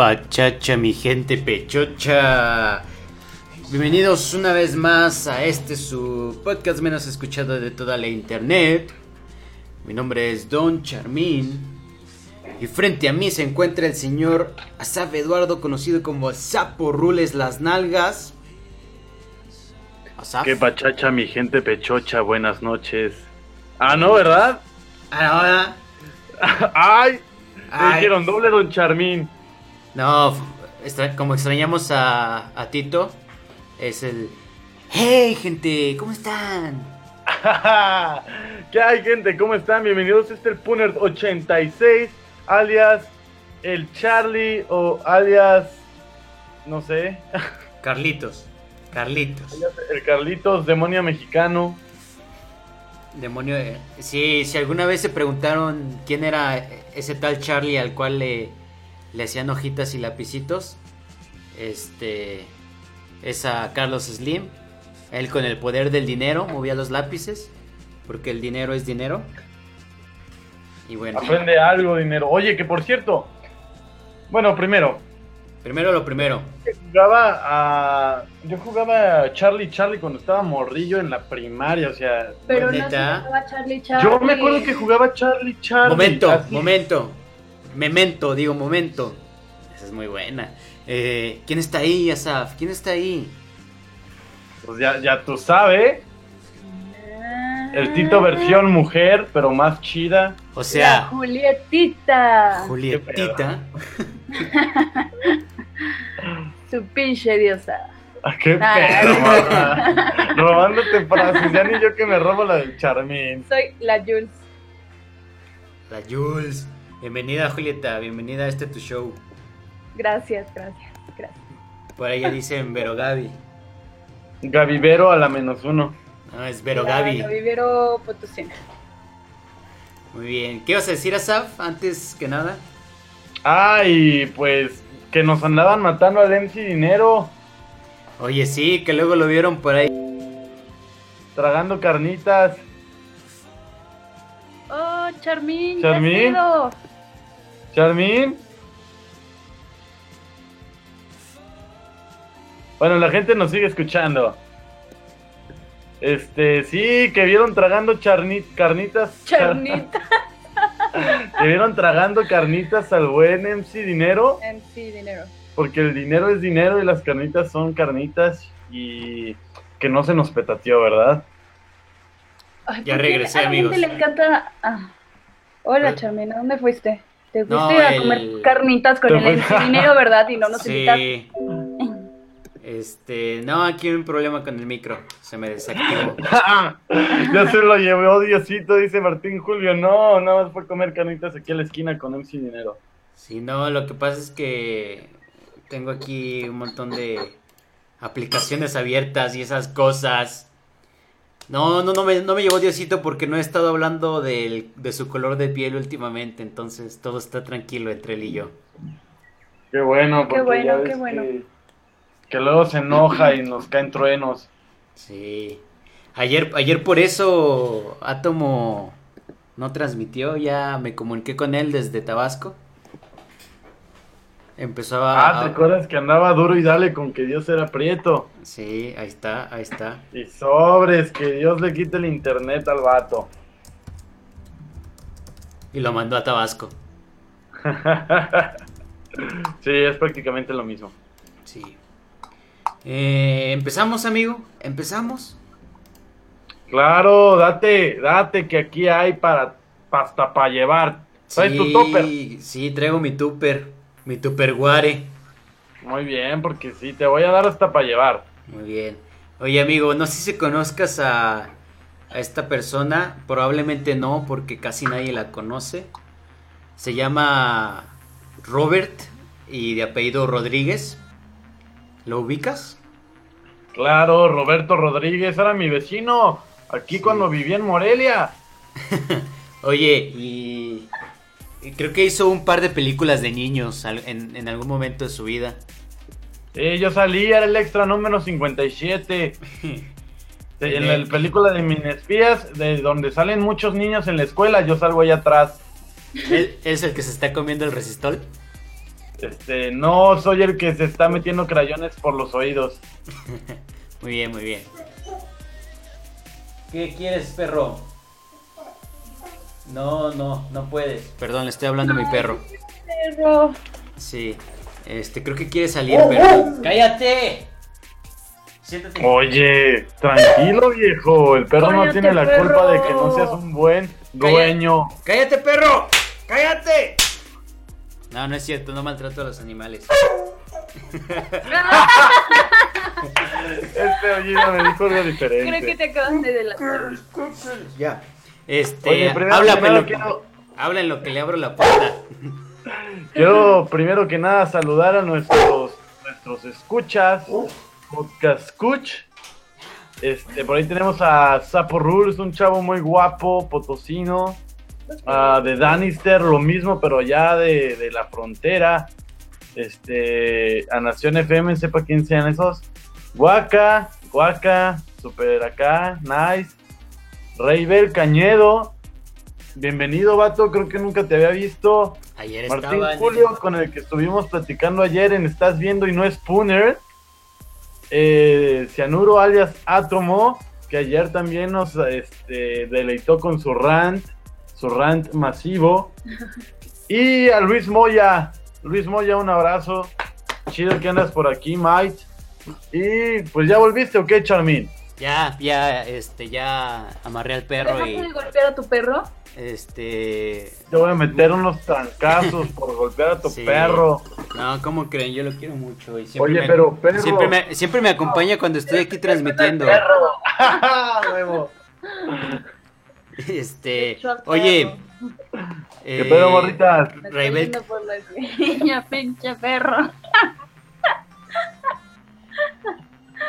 pachacha, mi gente pechocha! Bienvenidos una vez más a este su podcast menos escuchado de toda la internet. Mi nombre es Don Charmín. Y frente a mí se encuentra el señor Asaf Eduardo, conocido como Sapo Rules Las Nalgas. Asaf. Qué pachacha, mi gente pechocha, buenas noches. Ah, no, ¿verdad? Ahora. ¡Ay! Me Ay. dijeron doble Don Charmín. No, extra- como extrañamos a, a Tito, es el... ¡Hey, gente! ¿Cómo están? ¿Qué hay, gente? ¿Cómo están? Bienvenidos. Este es el Punert 86, alias el Charlie o alias. No sé. Carlitos. Carlitos. el Carlitos, demonio mexicano. Demonio. eh, Si, si alguna vez se preguntaron quién era ese tal Charlie al cual le, le hacían hojitas y lapicitos, este. Es a Carlos Slim. Él con el poder del dinero movía los lápices. Porque el dinero es dinero. Y bueno, Aprende algo, dinero. Oye, que por cierto. Bueno, primero, primero lo primero. jugaba a. Yo jugaba a Charlie Charlie cuando estaba morrillo en la primaria, o sea. Pero no llamaba Charlie Charlie. Yo me acuerdo que jugaba Charlie Charlie. Momento, así. momento. Memento, digo momento. Esa es muy buena. Eh, ¿Quién está ahí, Asaf? ¿Quién está ahí? Pues ya, ya tú sabes. El Tito versión mujer, pero más chida. O La sea, Julietita. Julietita. Su pinche diosa. Ah, ¡Qué Ah. pedo, morra. Robándote frases. Ya ni yo que me robo la del Charmín. Soy la Jules. La Jules. Bienvenida, Julieta. Bienvenida a este tu show. Gracias, gracias, gracias. Por ahí ya dicen Vero Gaby. Gavivero a la menos uno. No, es Vero La Gaby. Vivero Potosina. Muy bien. ¿Qué vas a decir, Asaf? Antes que nada. Ay, pues que nos andaban matando al MC Dinero, Oye, sí, que luego lo vieron por ahí. tragando carnitas. Charmín. Charmín. Charmín. Bueno, la gente nos sigue escuchando. Este, sí, que vieron tragando charni- carnitas. char- Charnita. que vieron tragando carnitas al buen MC Dinero. sí, dinero. Porque el dinero es dinero y las carnitas son carnitas. Y que no se nos petateó, ¿verdad? Ay, Ya ¿por qué regresé, a la amigos. gente le encanta. ah, Hola, Charmina, ¿dónde fuiste? ¿Te fuiste No, a el- comer carnitas con el dinero, verdad? Y no nos invitaste. Sí. Este, no, aquí hay un problema con el micro. Se me desactivó. ya se lo llevó Diosito, dice Martín Julio. No, nada más fue comer carnitas aquí a la esquina con MC Dinero. Sí, no, lo que pasa es que tengo aquí un montón de aplicaciones abiertas y esas cosas. No, no, no me, no me llevó Diosito porque no he estado hablando del- de su color de piel últimamente, entonces todo está tranquilo entre él y yo. Qué bueno, Qué porque bueno, ya ves qué bueno. Que, que luego se enoja y nos caen truenos. Sí. Ayer, ayer por eso Atomo no transmitió, ya me comuniqué con él desde Tabasco. Empezó a... Ah, ¿te acuerdas que andaba duro y dale con que Dios era prieto? Sí, ahí está, ahí está. Y sobres, que Dios le quite el internet al vato. Y lo mandó a Tabasco. sí, es prácticamente lo mismo. Sí. Eh, Empezamos, amigo. Empezamos. Claro, date, date que aquí hay para hasta para llevar. ¿Traes tu topper? Sí, traigo mi tupper. Mi tupperware. Muy bien, porque sí, te voy a dar hasta para llevar. Muy bien. Oye, amigo, no sé si conozcas a, a esta persona. Probablemente no, porque casi nadie la conoce. Se llama Robert y de apellido Rodríguez. ¿Lo ubicas? Claro, Roberto Rodríguez era mi vecino. Aquí Sí. cuando vivía en Morelia. Oye, y, y creo que hizo un par de películas de niños en, en algún momento de su vida. Sí, yo salí, era el extra número 57. En la película de Minespías, de donde salen muchos niños en la escuela, yo salgo allá atrás. ¿Él es el que se está comiendo el resistol? Este, no soy el que se está metiendo crayones por los oídos. Muy bien, muy bien. ¿Qué quieres, perro? No, no, no puedes. Perdón, le estoy hablando a mi perro. Perro. Sí. Este, creo que quiere salir, pero. ¡Cállate! Siéntate. Oye, tranquilo viejo, el perro no tiene la perro. culpa de que no seas un buen dueño. ¡Cállate, perro! ¡Cállate! No, no es cierto, no maltrato a los animales. Este oído me dijo algo diferente. Creo que te acabas de delatar. Ya. Este, Oye, primero habla, que nada pelo- quiero- habla en lo que le abro la puerta. Quiero primero que nada saludar a nuestros nuestros escuchas, podcast escuch. Este, por ahí tenemos a Sapo Rules, un chavo muy guapo, potosino. Ah, de Danister, lo mismo, pero ya de, de la frontera. Este, a Nación FM, sepa quién sean esos. Guaca, Guaca, super acá, nice. Reybel Cañedo, bienvenido, vato, creo que nunca te había visto. Ayer Martín estaba Julio, con el que estuvimos platicando ayer en Estás Viendo y No es Spooner. Eh, Cianuro alias Atomo, que ayer también nos este, deleitó con su rant, su rant masivo. Y a Luis Moya, Luis Moya, un abrazo. Chido que andas por aquí, Mike. Y pues ya volviste, ¿o qué, Charmin? Ya, ya, este, ya amarré al perro ¿Dejaste y de golpear a tu perro? este. Te voy a meter unos trancazos por golpear a tu Sí. perro. No, ¿cómo creen? Yo lo quiero mucho y siempre Oye, me, pero, perro. siempre me, siempre me acompaña cuando estoy aquí transmitiendo. Huevo. Este, oye, perro. ¿Qué eh, pedo, estoy Raibel, pinche perro.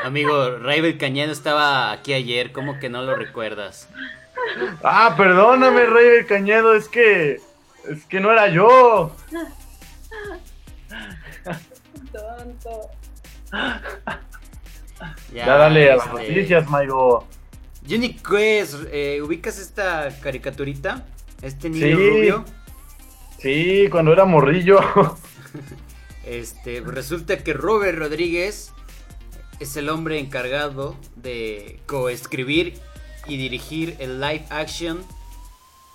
Amigo, Raibel Cañedo estaba aquí ayer, ¿cómo que no lo recuerdas? Ah, perdóname, Rey del Cañedo, es que. Es que no era yo. Tonto. Ya, Ya, dale a las este, noticias, Maigo. Johnny Quest, eh, ¿ubicas esta caricaturita? Este niño Sí. rubio. Sí, cuando era morrillo. Este, resulta que Robert Rodríguez es el hombre encargado de coescribir y dirigir el live action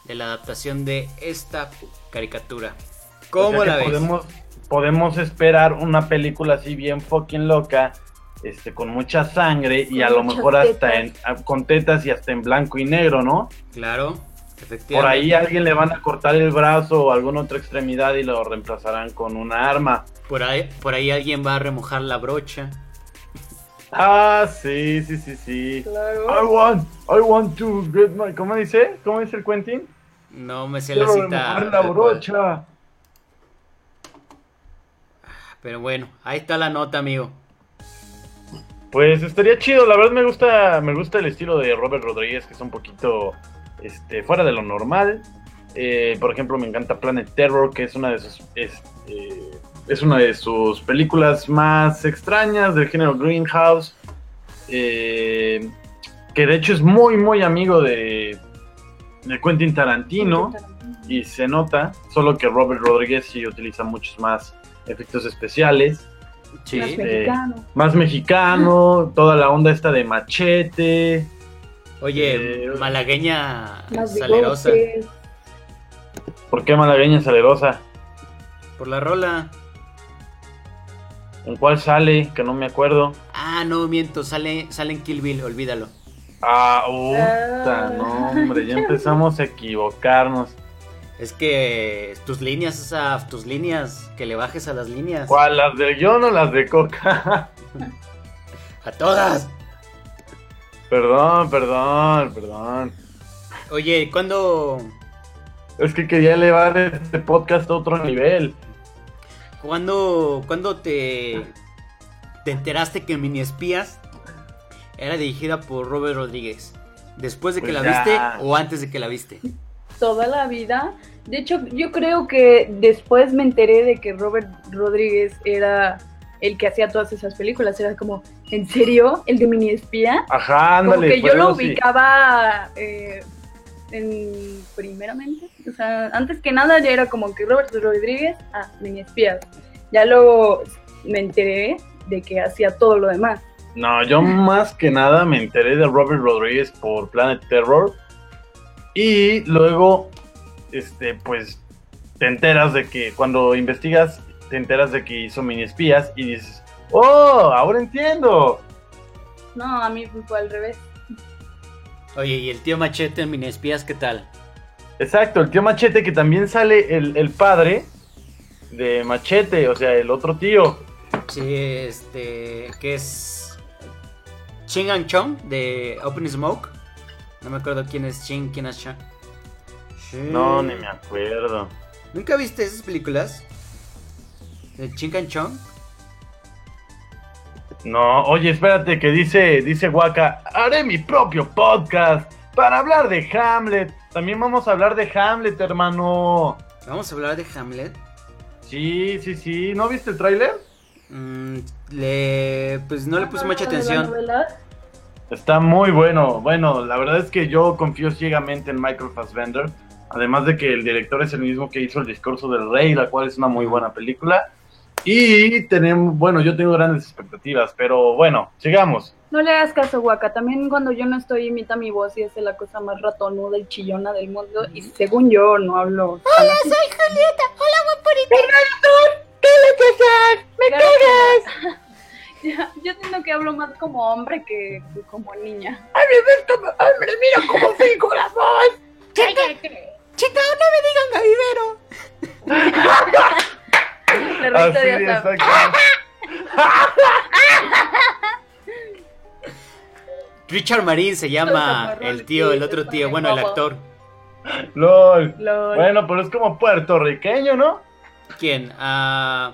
de la adaptación de esta caricatura. ¿Cómo O sea la ves? Podemos, podemos esperar una película así bien fucking loca. Este, con mucha sangre y a lo mejor hasta en, a- con tetas y hasta en blanco y negro, ¿no? Claro. Efectivamente. Por ahí a alguien le van a cortar el brazo o alguna otra extremidad y lo reemplazarán con una arma. Por ahí, por ahí alguien va a remojar la brocha. Ah, sí, sí, sí, sí. I Claro. want, I want to get my... ¿Cómo dice? ¿Cómo dice el Quentin? No me sé la Quiero cita. la tal cual. brocha. Pero bueno, ahí está la nota, amigo. Pues estaría chido, la verdad me gusta, me gusta el estilo de Robert Rodríguez, que es un poquito este, fuera de lo normal. Eh, por ejemplo, me encanta Planet Terror, que es una de sus es, eh, es una de sus películas más extrañas del género Greenhouse. eh, que de hecho es muy muy amigo de, de Quentin Tarantino. Y se nota, solo que Robert Rodríguez sí utiliza muchos más efectos especiales. Sí. Más Eh, mexicano. Más mexicano, toda la onda esta de machete. Oye, Eh, malagueña salerosa. bigotes. ¿Por qué malagueña salerosa? Por la rola. ¿En cuál sale? Que no me acuerdo. Ah, no, miento, sale, sale en Kill Bill, olvídalo. Ah, puta, no, hombre, ya empezamos a equivocarnos. Es que tus líneas, esa, tus líneas, que le bajes a las líneas. ¿Cuál? ¿Las del guion o las de coca? A todas. perdón, perdón, perdón. Oye, ¿cuándo, Es que quería elevar este podcast a otro nivel. Cuándo, cuándo te, te enteraste que Mini Espías era dirigida por Robert Rodríguez? ¿Después de que Pues la ya. viste o antes de que la viste? Toda la vida. De hecho, yo creo que después me enteré de que Robert Rodríguez era el que hacía todas esas películas. Era como, ¿en serio? ¿El de Mini Espía? Ajá, Como ándale. que pues, yo lo ubicaba eh, en primeramente. O sea, antes que nada ya era como que Robert Rodríguez, ah, Mini Espías. Ya luego me enteré de que hacía todo lo demás. No, yo más que nada me enteré de Robert Rodríguez por Planet Terror. Y luego, este, pues, te enteras de que cuando investigas, te enteras de que hizo mini espías y dices, ¡Oh! Ahora entiendo. No, a mí fue al revés. Oye, ¿y el tío Machete en Mini Espías qué tal? Exacto, el tío Machete, que también sale el, el padre de Machete, o sea, el otro tío. Sí, este, que es Ching and Chong de Open Smoke. No me acuerdo quién es Ching, quién es Chong. Sí. No, ni me acuerdo. ¿Nunca viste esas películas? De Ching and Chong. No, oye, espérate, que dice, dice Waka, haré mi propio podcast para hablar de Hamlet. También vamos a hablar de Hamlet, hermano. Vamos a hablar de Hamlet. Sí, sí, sí. ¿No viste el tráiler? Mm, le, pues no le puse mucha atención. novela. Está muy bueno. Bueno, la verdad es que yo confío ciegamente en Michael Fassbender. Además de que el director es el mismo que hizo El Discurso del Rey, la cual es una muy buena película. Y tenemos, bueno, yo tengo grandes expectativas, pero bueno, sigamos. No le hagas caso, Waka. También cuando yo no estoy, imita mi voz y es la cosa más ratonuda y chillona del mundo. Y según yo, no hablo. Hola, soy Julieta. Hola, guaporita. ¿Qué le ¡Me cagas! Ya, yo siento que hablo más como hombre que que como niña. ¡Ay, me como hombre! ¡Mira cómo fijo la voz! ¡Cállate! Chica, no me digan gavivero. Así, de. Richard Marín se llama el tío, el otro tío, bueno, el actor. LOL. Lol. Bueno, pero es como puertorriqueño, ¿no? ¿Quién? Ah,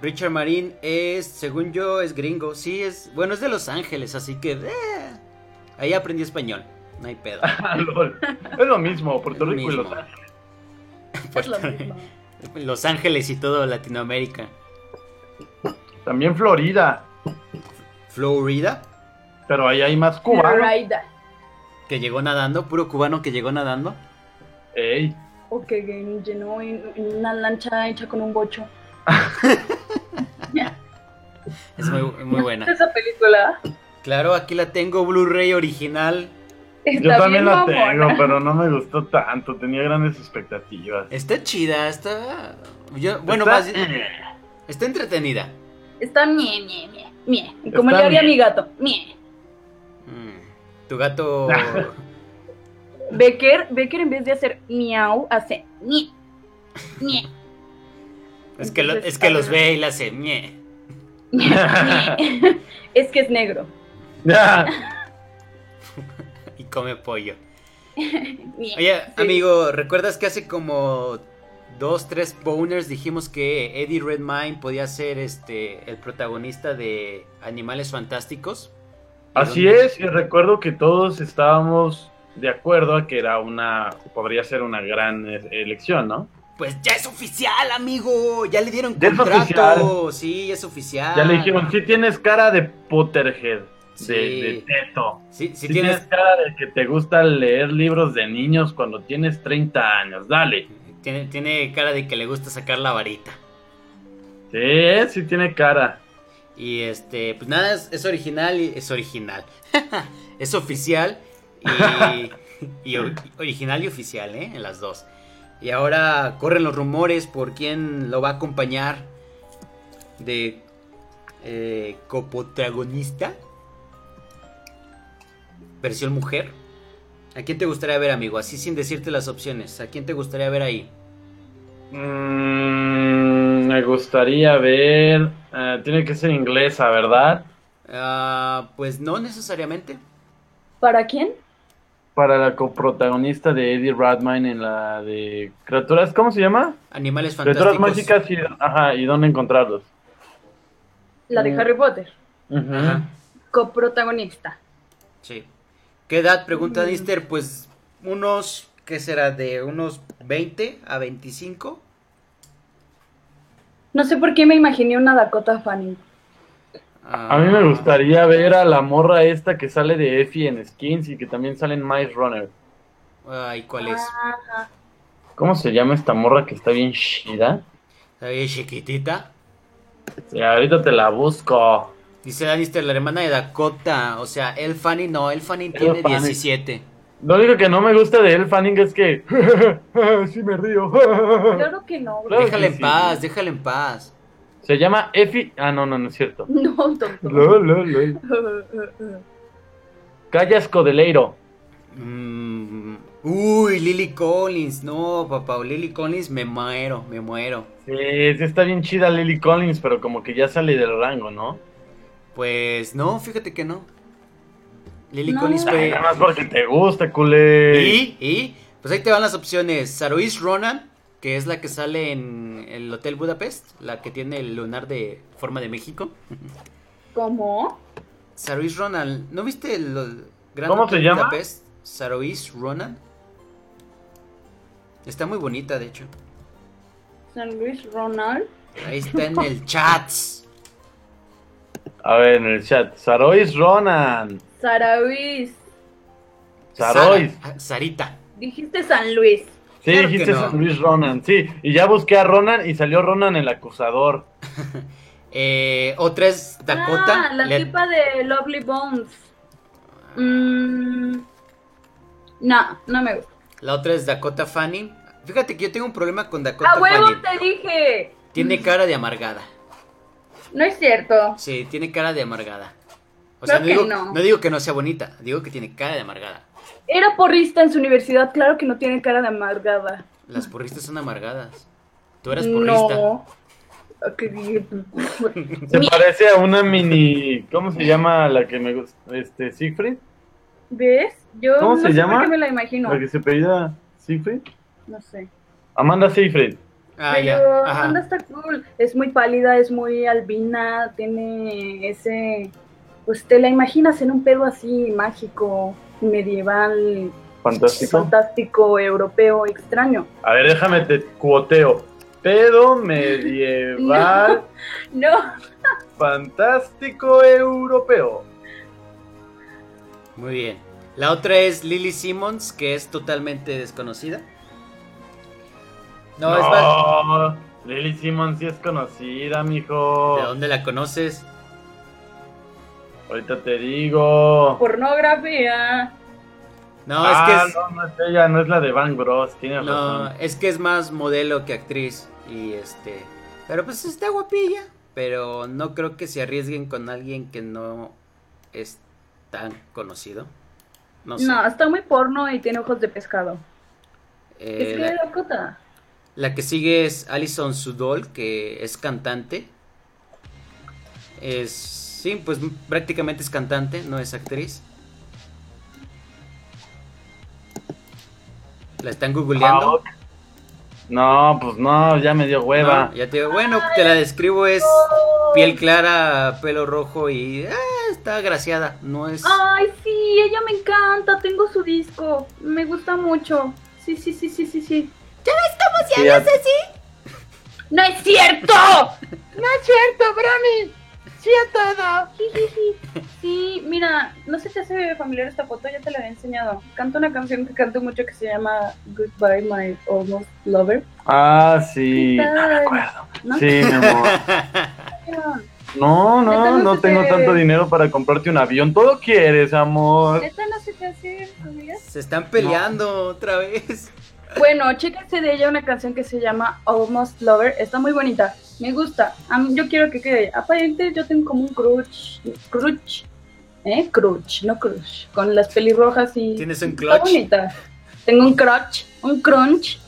Richard Marín es, según yo, es gringo. Sí, es, bueno, es de Los Ángeles, así que eh, ahí aprendí español. No hay pedo. LOL. Es lo mismo, Puerto Es Rico y Los. Ángeles. Es lo mismo. Los Ángeles y todo Latinoamérica. También Florida. Florida, Pero ahí hay más cubanos. Florida. que llegó nadando, puro cubano que llegó nadando. Ey. O que llenó en, en una lancha hecha con un bocho. Es muy, muy buena. Esa película Claro, aquí la tengo, Blu-ray original. Está Yo también la mamona. tengo, pero no me gustó tanto. Tenía grandes expectativas. Está chida, está... yo- bueno, Está- más... Está entretenida. Está mie, mie, mie, mie. Como Está le haría mie. mi gato. Mie. Mm, Tu gato... Becker, Becker en vez de hacer miau, hace ñe. ñe, Es que, lo- es que los ah. ve y le hace ñe. ñe. Es que es negro. Come pollo. Oye, Sí. amigo, ¿recuerdas que hace como dos, tres boners dijimos que Eddie Redmayne podía ser este el protagonista de Animales Fantásticos? ¿Y Así dónde- es, y recuerdo que todos estábamos de acuerdo a que era una, podría ser una gran eh, elección, ¿no? Pues ya es oficial, amigo. Ya le dieron Ya es contrato. Sí, es oficial. Ya le dijeron, sí tienes cara de Potterhead, Sí. de teto. Sí, sí Sí tienes, tienes cara de que te gusta leer libros de niños cuando tienes 30 años, dale. tiene, tiene cara de que le gusta sacar la varita. Sí, sí tiene cara. Y este, pues nada, es, es original y es original. es oficial y, y original y oficial, ¿eh? En las dos. Y ahora corren los rumores por quién lo va a acompañar de eh, coprotagonista. Versión mujer. ¿A quién te gustaría ver, amigo? Así sin decirte las opciones. ¿A quién te gustaría ver ahí? Mm, me gustaría ver... eh, tiene que ser inglesa, ¿verdad? Ah, pues no necesariamente. ¿Para quién? Para la coprotagonista de Eddie Redmayne en la de criaturas, ¿cómo se llama? Animales Criaturas fantásticos. mágicas y, ajá, y dónde encontrarlos. La de Mm. Harry Potter. Coprotagonista. Sí. ¿Qué edad? Pregunta Mm. Nister. Pues unos, ¿qué será? De unos 20 a 25. No sé por qué me imaginé una Dakota Fanning. A mí me Ah, gustaría ver a la morra esta que sale de Effie en Skins y que también sale en Mice Runner. Ay, ¿cuál es? Ah, ¿Cómo se llama esta morra que está bien chida? ¿Está bien chiquitita? Sí, ahorita te la busco. Dice Danister, la hermana de Dakota. O sea, El Fanny no, El Elle tiene Fanning. 17. Lo único que no me gusta de Elle Fanning es que... sí me río. claro que no. Claro déjala que en sí. paz, déjala en paz. Se llama Effie... Ah, no, no, no es cierto. No, tonto. Lol, lol, lol. Calla Escodeleiro. Mm, uy, Lily Collins. No, papá, Lily Collins, me muero, me muero. Sí, sí está bien chida Lily Collins, pero como que ya sale del rango, ¿no? Pues no, fíjate que no. Lily No. Collins fue. nada más porque te gusta, culé. Y, y, pues ahí te van las opciones. Sarois Ronan, que es la que sale en el Hotel Budapest, la que tiene el lunar de forma de México. ¿Cómo? Sarois Ronan, ¿no viste el, el Gran ¿Cómo Hotel se llama? Budapest? Sarois Ronan. Está muy bonita, de hecho. San Luis Ronald. Ahí está en el chat. A ver, en el chat. Sarois Ronan. Saravis. Sarois. Sara- Sarita. Dijiste San Luis. Sí, Claro dijiste no. San Luis Ronan, sí. Y ya busqué a Ronan y salió Ronan el acusador. Eh, otra es Dakota. Ah, la Le- tipa de Lovely Bones. Mm, no, no me gusta. La otra es Dakota Fanning. Fíjate que yo tengo un problema con Dakota ¡A huevo Fanning. te dije! Tiene cara de amargada. No es cierto. Sí, tiene cara de amargada. O sea, no que digo, no. no digo que no sea bonita, digo que tiene cara de amargada. Era porrista en su universidad, claro que no tiene cara de amargada. Las porristas son amargadas. Tú eras porrista. No. Se Mi- parece a una mini. ¿Cómo se llama la que me gusta? Este, Siegfried. ¿Ves? Yo ¿Cómo no se sé llama? por qué me la imagino. La que se pedía Siegfried. No sé. Amanda Seyfried. Ah, Pero ya. Ajá. Amanda está cool. Es muy pálida, es muy albina, tiene ese. Pues te la imaginas en un pedo así mágico, medieval, Fantástico. fantástico, europeo, extraño. A ver, déjame te cuoteo. Pedo medieval, No, fantástico europeo. Muy bien. La otra es Lily Simmons, que es totalmente desconocida. No, es. No, Lily Simmons sí es conocida, mijo. ¿De dónde la conoces? Ahorita te digo. pornografía. No, ah, es que es. no, no es ella, no es la de Van Bros, tienes No, razón. es que es más modelo que actriz. Y este. Pero pues está guapilla. Pero no creo que se arriesguen con alguien que no es tan conocido. No sé. No, está muy porno y tiene ojos de pescado. Eh, es que la, Dakota. La que sigue es Alison Sudol, que es cantante. Es. Sí, pues prácticamente es cantante, no es actriz. La están googleando. Ah, No, pues no, ya me dio hueva. No, ya te digo, bueno, te la describo, es piel clara, pelo rojo y ah, está agraciada, no es... Ay, sí, ella me encanta. Tengo su disco. Me gusta mucho. Sí, sí, sí, sí, sí, sí. Sí, ya- ¡No es cierto! ¡No es cierto, Brami! ¡Sí a todo! Sí, mira, no sé si te hace familiar esta foto, ya te la había enseñado. Canta una canción que canto mucho que se llama Goodbye My Almost Lover. Ah, sí. ¿Qué No acuerdo. ¿No? Sí, mi amor. No, no, no tengo te- tanto dinero para comprarte un avión. Todo quieres, amor. ¿Neta no se te hace familiar? Se están peleando otra vez. Bueno, chéquense de ella una canción que se llama Almost Lover. Está muy bonita. Me gusta. A mí- yo quiero que quede. Aparente yo tengo como un crush. Crush. ¿Eh? Crush, no crush. Con las pelirrojas y. Tienes un Está clutch. bonita. Tengo un crunch. Un crunch.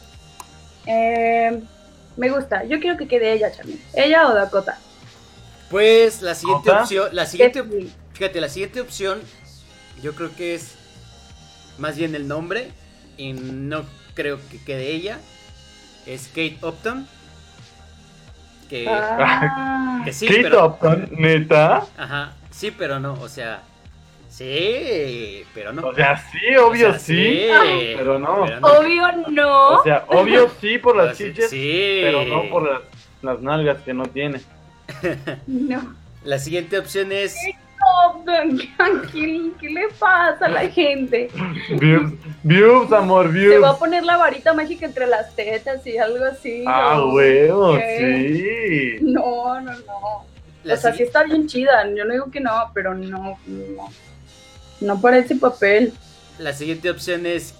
Eh, me gusta. Yo quiero que quede ella, Charmin. ¿Ella o Dakota? Pues la siguiente opción, la siguiente, fíjate, la siguiente opción, yo creo que es más bien el nombre y no creo que quede ella. Es Kate Upton. Que, Ah. que sí, Kate pero, Upton, neta. ajá, sí, pero no, o sea, sí, pero no. O sea, sí, obvio O sea, sí. Pero no. Obvio no. O sea, obvio sí por las chiches, sí. pero no por las, las nalgas que no tiene. no. La siguiente opción es ¿qué, ¿Qué le pasa a la gente? Views, views, amor, Se va a views. poner la varita mágica entre las tetas y algo así. Ah, ¿no? huevo, ¿Qué? sí. No, no, no. la, o sea, sí está bien chida. Yo no digo que no, pero no, no. No parece papel. la siguiente opción es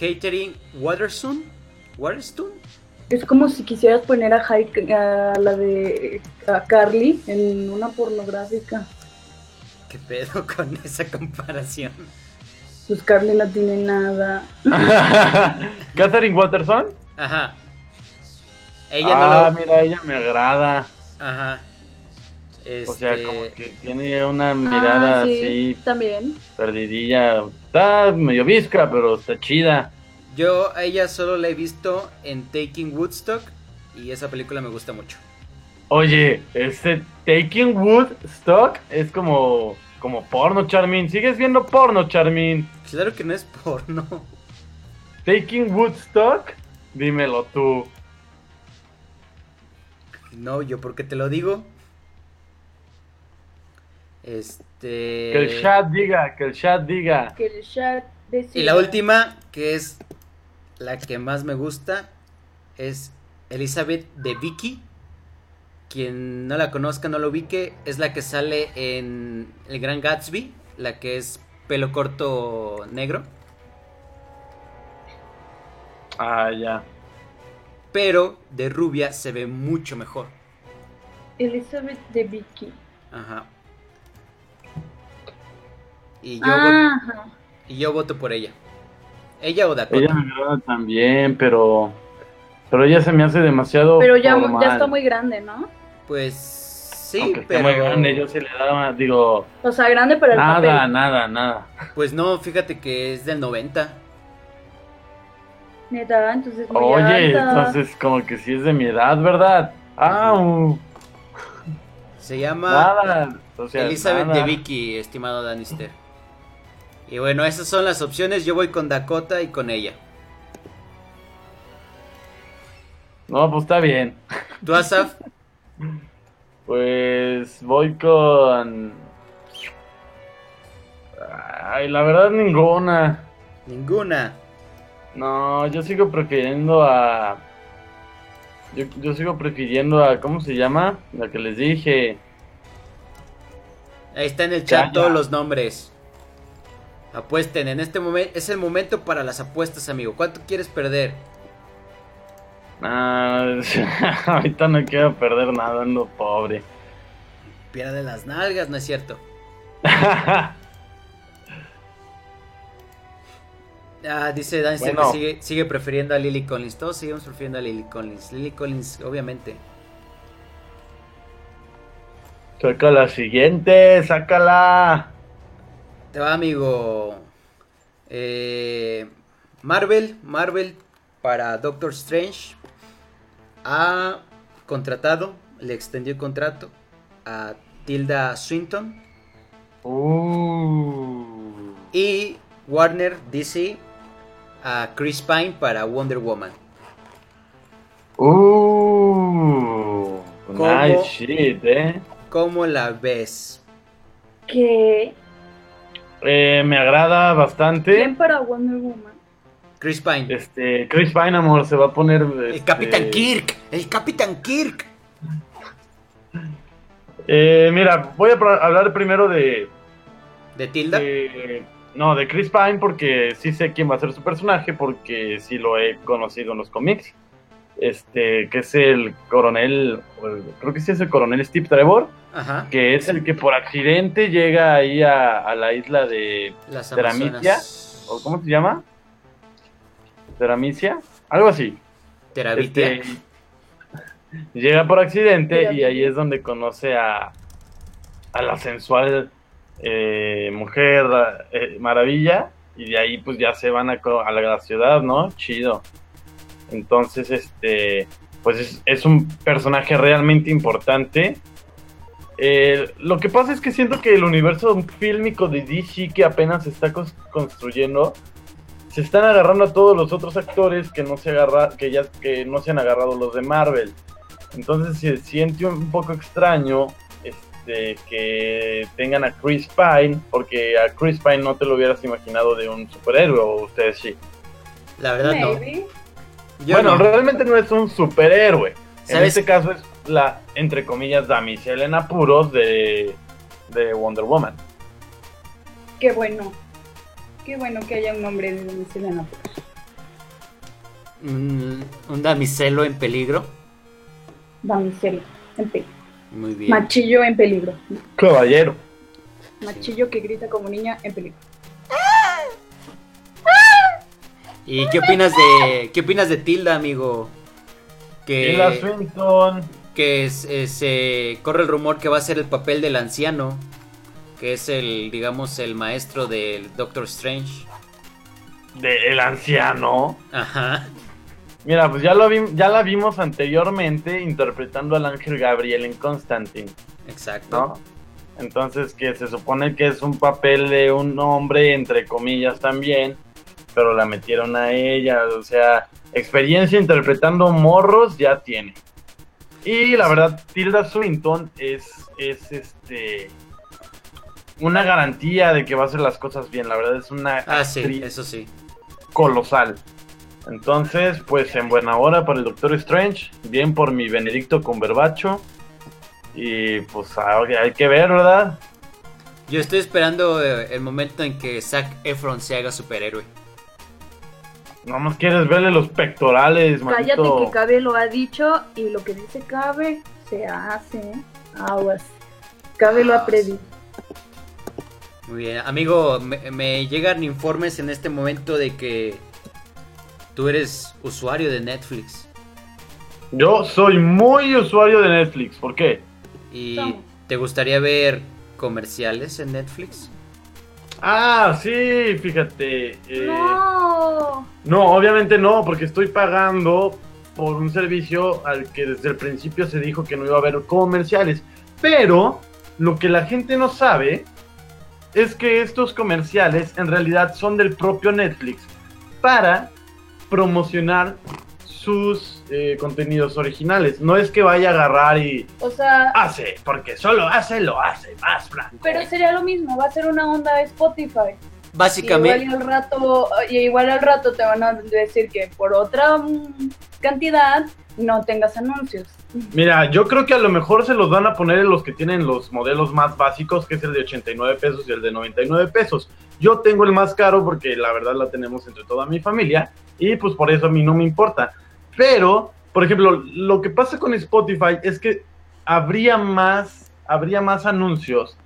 Catering Waterstone. Waterstone. Es como si quisieras poner a, Hai- a la de a Carly en una pornográfica. ¿Qué pedo con esa comparación? Pues Carly no tiene nada. Catherine Watterson. Ajá. Ella ah, no lo. mira, ella me agrada. Ajá. O sea, Este, como que tiene una mirada Ah, sí, así, También. perdidilla. Está medio visca, pero está chida. Yo a ella solo la he visto en Taking Woodstock y esa película me gusta mucho. Oye, ese Taking Woodstock es como, como porno, Charmin. ¿Sigues viendo porno, Charmin? Claro que no es porno. Taking Woodstock, dímelo tú. No, yo porque te lo digo. Este. Que el chat diga, que el chat diga. Que el chat decida. Y la última, que es la que más me gusta, es Elizabeth de Vicky. Quien no la conozca, no lo ubique, es la que sale en El Gran Gatsby, la que es pelo corto negro. Ah, ya. Pero de rubia se ve mucho mejor. Elizabeth de Vicky. Ajá. Y yo, vo- Ajá. y yo voto por ella. Ella o Dakota. Ella me agrada también, pero. Pero ella se me hace demasiado. Pero ya, formal. ya está muy grande, ¿no? Pues sí, Aunque pero. muy grande, yo sí le daba, digo, O sea, grande para el nada, papel. nada, nada. Pues no, fíjate que es del 90. Neta, entonces muy Oye, alta. entonces como que sí es de mi edad, ¿verdad? Ah, uh, Se llama nada. O sea, Elizabeth nada. de Vicky, estimado Danister. Y bueno, esas son las opciones. Yo voy con Dakota y con ella. No, pues está bien. ¿Tú, Asaf? Pues voy con. Ay, la verdad ninguna. Ninguna. No, yo sigo prefiriendo a. Yo, yo sigo prefiriendo a. ¿Cómo se llama? La que les dije. Ahí está en el chat todos los nombres. Apuesten, en este momento es el momento para las apuestas, amigo. ¿Cuánto quieres perder? Ah, ahorita no quiero perder nada, ando pobre. Pierde las nalgas, ¿no es cierto? Ah, dice Daniel Bueno. que sigue, sigue prefiriendo a Lily Collins. Todos seguimos prefiriendo a Lily Collins. Lily Collins, obviamente. Saca la siguiente, sácala. Te va, amigo. Eh, Marvel, Marvel para Doctor Strange ha contratado, le extendió el contrato a Tilda Swinton Uh. y Warner DC a Chris Pine para Wonder Woman. Uh. Nice shit, eh. ¿Cómo la ves? Que. Eh, me agrada bastante. ¿Quién para Wonder Woman? Chris Pine. Este, Chris Pine, amor, se va a poner. El este, Capitán Kirk. El Capitán Kirk. Eh, mira, voy a hablar primero de, De Tilda. de- No, de Chris Pine porque sí sé quién va a ser su personaje porque sí lo he conocido en los cómics. Este, que es el coronel, creo que sí es el coronel Steve Trevor, Ajá. que es el que por accidente llega ahí a, a la isla de Las Teramitia, o ¿cómo se llama? Teramicia, algo así. Terabitia. Este, llega por accidente y ahí es donde conoce a, a la sensual eh, mujer eh, maravilla y de ahí pues ya se van a, a la ciudad, ¿no? Chido. Entonces, este, pues es, es un personaje realmente importante. Eh, lo que pasa es que siento que el universo fílmico de DC que apenas se está construyendo se están agarrando a todos los otros actores que no se agarra, que ya que no se han agarrado los de Marvel. Entonces se siente un poco extraño este, que tengan a Chris Pine, porque a Chris Pine no te lo hubieras imaginado de un superhéroe, o ustedes sí. La verdad no. Yo bueno, no. realmente no es un superhéroe. En este caso es la, entre comillas, damisela en apuros de, de Wonder Woman. Qué bueno. Qué bueno que haya un nombre de damisela en. Mm, un damiselo en peligro. Damisela en peligro. Muy bien. Machillo en peligro. Caballero. Machillo que grita como niña en peligro. ¿Y qué opinas de qué opinas de Tilda, amigo? Que Tilda Swinton. que es- es, se corre el rumor que va a ser el papel del anciano, que es el digamos el maestro del Doctor Strange. De El Anciano. Ajá. Mira, pues ya, lo vi- ya la vimos anteriormente interpretando al ángel Gabriel en Constantine, Exacto. ¿no? Entonces que se supone que es un papel de un hombre, entre comillas también, pero la metieron a ella, o sea, experiencia interpretando morros ya tiene. Y la verdad, Tilda Swinton es, es este una garantía de que va a hacer las cosas bien, la verdad es una Ah, sí, eso sí. colosal. Entonces, pues en buena hora para el Doctor Strange, bien por mi Benedicto Cumberbacho. Y pues ahora hay que ver, ¿verdad? Yo estoy esperando eh, el momento en que Zac Efron se haga superhéroe. Nomás quieres verle los pectorales, Cállate manito. que Cabe lo ha dicho y lo que dice Cabe se hace. ¿eh? Aguas. Cabe lo ha predicho. Muy bien, amigo, me, me llegan informes en este momento de que tú eres usuario de Netflix Yo soy muy usuario de Netflix, ¿por qué? y ¿Cómo? te gustaría ver comerciales en Netflix. Ah, sí, fíjate. eh, No. No, obviamente no, porque estoy pagando por un servicio al que desde el principio se dijo que no iba a haber comerciales. Pero lo que la gente no sabe es que estos comerciales en realidad son del propio Netflix para promocionar sus eh, contenidos originales. No es que vaya a agarrar y O sea, hace, porque solo hace, lo hace más blanco. pero sería lo mismo. Va a ser una onda de Spotify. Y Básicamente, igual al rato, y igual al rato te van a decir que por otra mm, cantidad no tengas anuncios. Mira, yo creo que a lo mejor se los van a poner en los que tienen los modelos más básicos, que es el de 89 pesos y el de 99 pesos. Yo tengo el más caro porque la verdad la tenemos entre toda mi familia y pues por eso a mí no me importa. Pero, por ejemplo, lo que pasa con Spotify es que habría más, habría más anuncios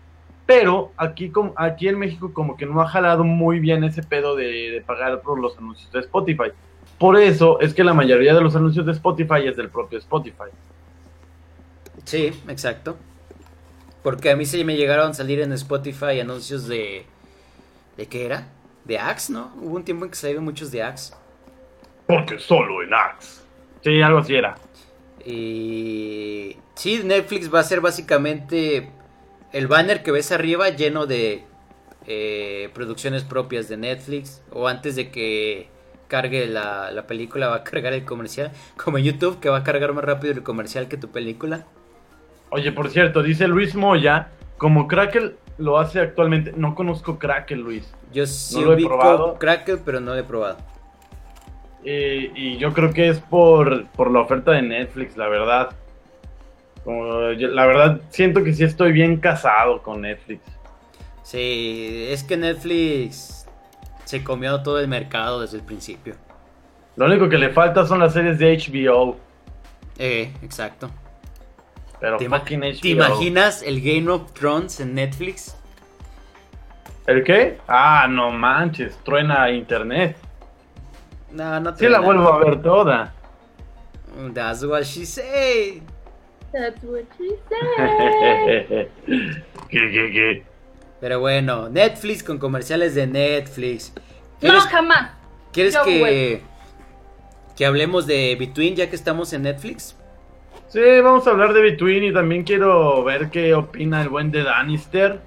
Pero aquí, aquí en México como que no ha jalado muy bien ese pedo de, de pagar por los anuncios de Spotify. Por eso es que la mayoría de los anuncios de Spotify es del propio Spotify. Sí, exacto. Porque a mí se me llegaron a salir en Spotify anuncios de... ¿De qué era? De Axe, ¿no? Hubo un tiempo en que salieron muchos de Axe. Porque solo en Axe. Sí, algo así era. Y... Sí, Netflix va a ser básicamente el banner que ves arriba lleno de eh, producciones propias de Netflix. O antes de que cargue la, la película va a cargar el comercial. Como en YouTube que va a cargar más rápido el comercial que tu película. Oye, por cierto, dice Luis Moya, como Crackle lo hace actualmente, no conozco Crackle, Luis. Yo sí lo he probado. Crackle, pero no lo he probado. Eh, y yo creo que es por, por la oferta de Netflix, la verdad. Como yo- la verdad, siento que sí estoy bien casado con Netflix. Sí, es que Netflix se comió todo el mercado desde el principio. Lo único que le falta son las series de HBO. Eh, exacto. Pero ¿Te, ima- fucking HBO. te imaginas el Game of Thrones en Netflix? ¿El qué? Ah, no manches, truena internet. No, no te Sí la vuelvo a ver toda. That's what she said. That's what she said. ¿Qué, qué, qué? Pero bueno, Netflix con comerciales de Netflix. No, ¿Quieres, jamás. ¿quieres yo, que, que hablemos de Between ya que estamos en Netflix? Sí, vamos a hablar de Between y también quiero ver qué opina el buen de Danister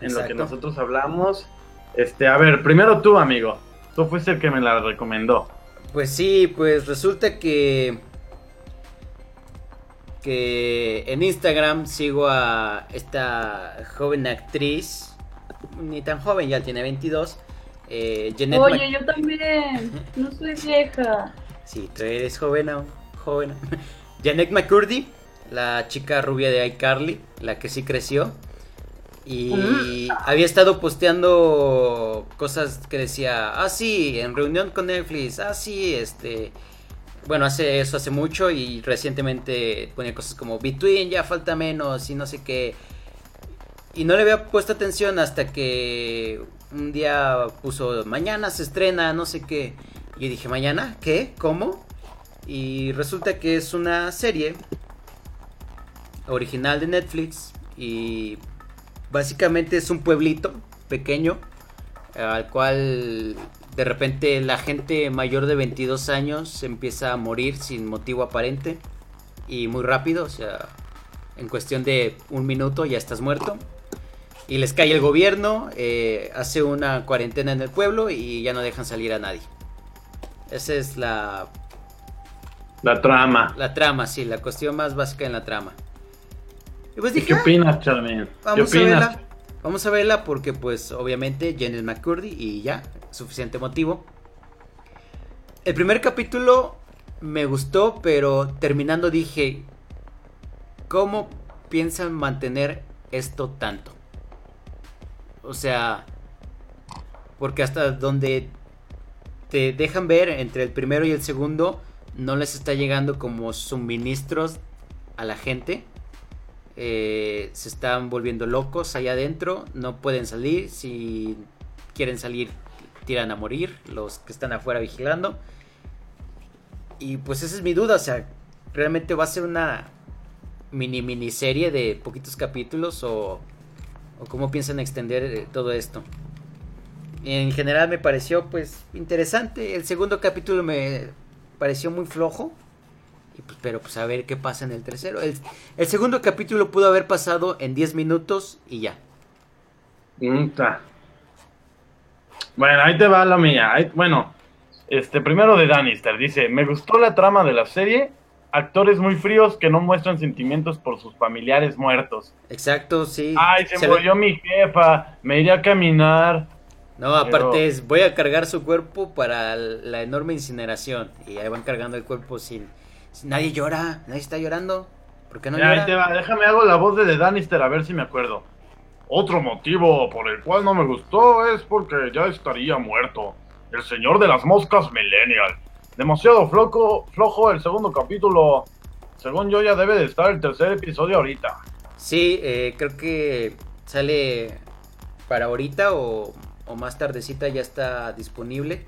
en lo que nosotros hablamos. Este, a ver, primero tú, amigo. Tú fuiste el que me la recomendó. Pues sí, pues resulta que que en Instagram sigo a esta joven actriz, ni tan joven, ya tiene 22, eh, Mac- Oye, yo también. No soy vieja. Sí, tú eres joven aún, joven. Janet McCurdy, la chica rubia de iCarly, la que sí creció. Y había estado posteando cosas que decía, ah, sí, en reunión con Netflix, ah, sí, este... Bueno, hace eso hace mucho y recientemente ponía cosas como Between, ya falta menos y no sé qué. Y no le había puesto atención hasta que un día puso, mañana se estrena, no sé qué. Y dije, ¿mañana? ¿Qué? ¿Cómo? Y resulta que es una serie original de Netflix y básicamente es un pueblito pequeño al cual de repente la gente mayor de 22 años empieza a morir sin motivo aparente y muy rápido, o sea, en cuestión de un minuto ya estás muerto. Y les cae el gobierno, eh, hace una cuarentena en el pueblo y ya no dejan salir a nadie. Esa es la, La trama. la trama, sí, la cuestión más básica en la trama. Y pues ¿Y dije, qué "Ah, opinas, Charmin? ¿Qué Vamos a opinas? verla. Vamos a verla porque pues obviamente Janet McCurdy y ya, suficiente motivo. El primer capítulo me gustó, pero terminando dije, ¿cómo piensan mantener esto tanto? O sea, porque hasta donde te dejan ver entre el primero y el segundo, no les está llegando como suministros a la gente eh, se están volviendo locos allá adentro, no pueden salir, si quieren salir tiran a morir los que están afuera vigilando. Y pues esa es mi duda, o sea, realmente va a ser una mini miniserie de poquitos capítulos o, o cómo piensan extender eh, todo esto. En general me pareció pues interesante, el segundo capítulo me pareció muy flojo. Pues, pero pues a ver qué pasa en el tercero. El, segundo capítulo pudo haber pasado en 10 minutos y ya. Mm. Bueno, ahí te va la mía. Ahí- bueno, este primero de Danister dice, me gustó la trama de la serie, actores muy fríos que no muestran sentimientos por sus familiares muertos. Exacto, sí. Ay, se, Se ve- murió mi jefa, me iré a caminar. No, aparte pero- es, voy a cargar su cuerpo para la enorme incineración. Y ahí van cargando el cuerpo sin... nadie llora, nadie está llorando. ¿Por qué no Ya, ahí llora? te va, déjame hago la voz de The Danister a ver si me acuerdo. Otro motivo por el cual no me gustó es porque ya estaría muerto. El señor de las moscas millennial. Demasiado flojo, flojo el segundo capítulo. Según yo ya debe de estar el tercer episodio ahorita. Sí, eh, creo que sale para ahorita o, o más tardecita ya está disponible.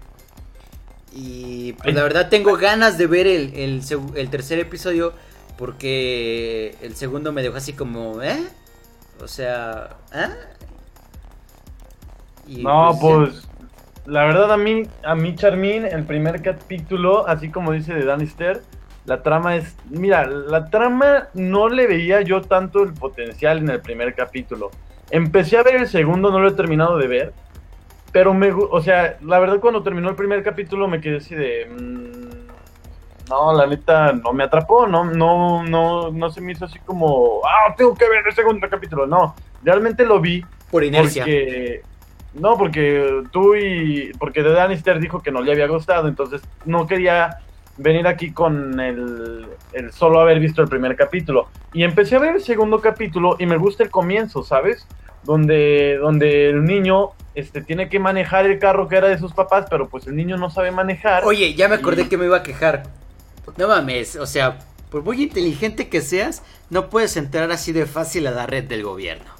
Y pues la verdad tengo ganas de ver el, el el tercer episodio porque el segundo me dejó así como, ¿eh? O sea, ¿eh? Y, No, ya. pues la verdad a mí, a mí Charmín, el primer capítulo, así como dice de Danister, la trama es, mira, la trama no le veía yo tanto el potencial en el primer capítulo. Empecé a ver el segundo, no lo he terminado de ver, pero me, o sea, la verdad cuando terminó el primer capítulo me quedé así de, mm, no, la neta no me atrapó, no, no, no, no se me hizo así como, ah, tengo que ver el segundo capítulo, no, realmente lo vi por inercia. porque no, porque tú y porque The Danister dijo que no le había gustado, entonces no quería venir aquí con el, el solo haber visto el primer capítulo. Y empecé a ver el segundo capítulo y me gusta el comienzo, ¿sabes? Donde, donde el niño este, tiene que manejar el carro que era de sus papás, pero pues el niño no sabe manejar. Oye, ya me acordé que me iba a quejar. No mames, o sea, por muy inteligente que seas, no puedes entrar así de fácil a la red del gobierno.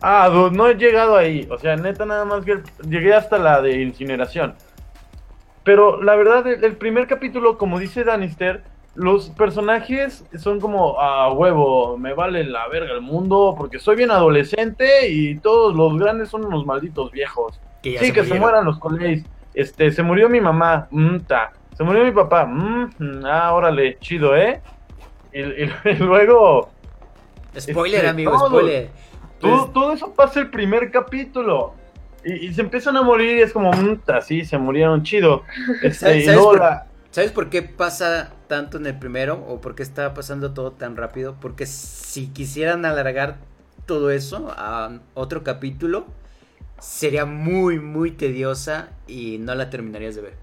Ah, dude, no he llegado ahí. O sea, neta, nada más que llegué hasta la de incineración. Pero la verdad, el, el primer capítulo, como dice Danister, los personajes son como a huevo, me vale la verga el mundo porque soy bien adolescente y todos los grandes son unos malditos viejos. Que sí, se que se mueran los colegas. Este, se murió mi mamá, mm, ta. Se murió mi papá, mm, mm, ah, órale, chido, ¿eh? Y, y- y luego, Spoiler, Este, amigo, todo. spoiler. todo, todo eso pasa el primer capítulo. Y, y se empiezan a morir y es como, mm, ta, sí, se murieron, chido. Este, ¿Sabes- sabes por- la- ¿Sabes por qué pasa tanto en el primero? ¿O por qué está pasando todo tan rápido? Porque si quisieran alargar todo eso a otro capítulo, sería muy, muy tediosa y no la terminarías de ver.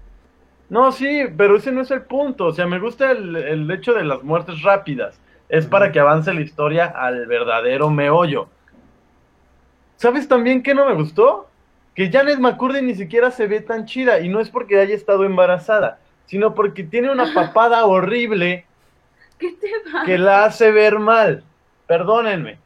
No, sí, pero ese no es el punto. O sea, me gusta el, el hecho de las muertes rápidas. Es para que avance la historia al verdadero meollo. ¿Sabes también qué no me gustó? Que Janet McCurdy ni siquiera se ve tan chida. Y no es porque haya estado embarazada, sino porque tiene una papada horrible ¿Qué te va? que la hace ver mal. Perdónenme.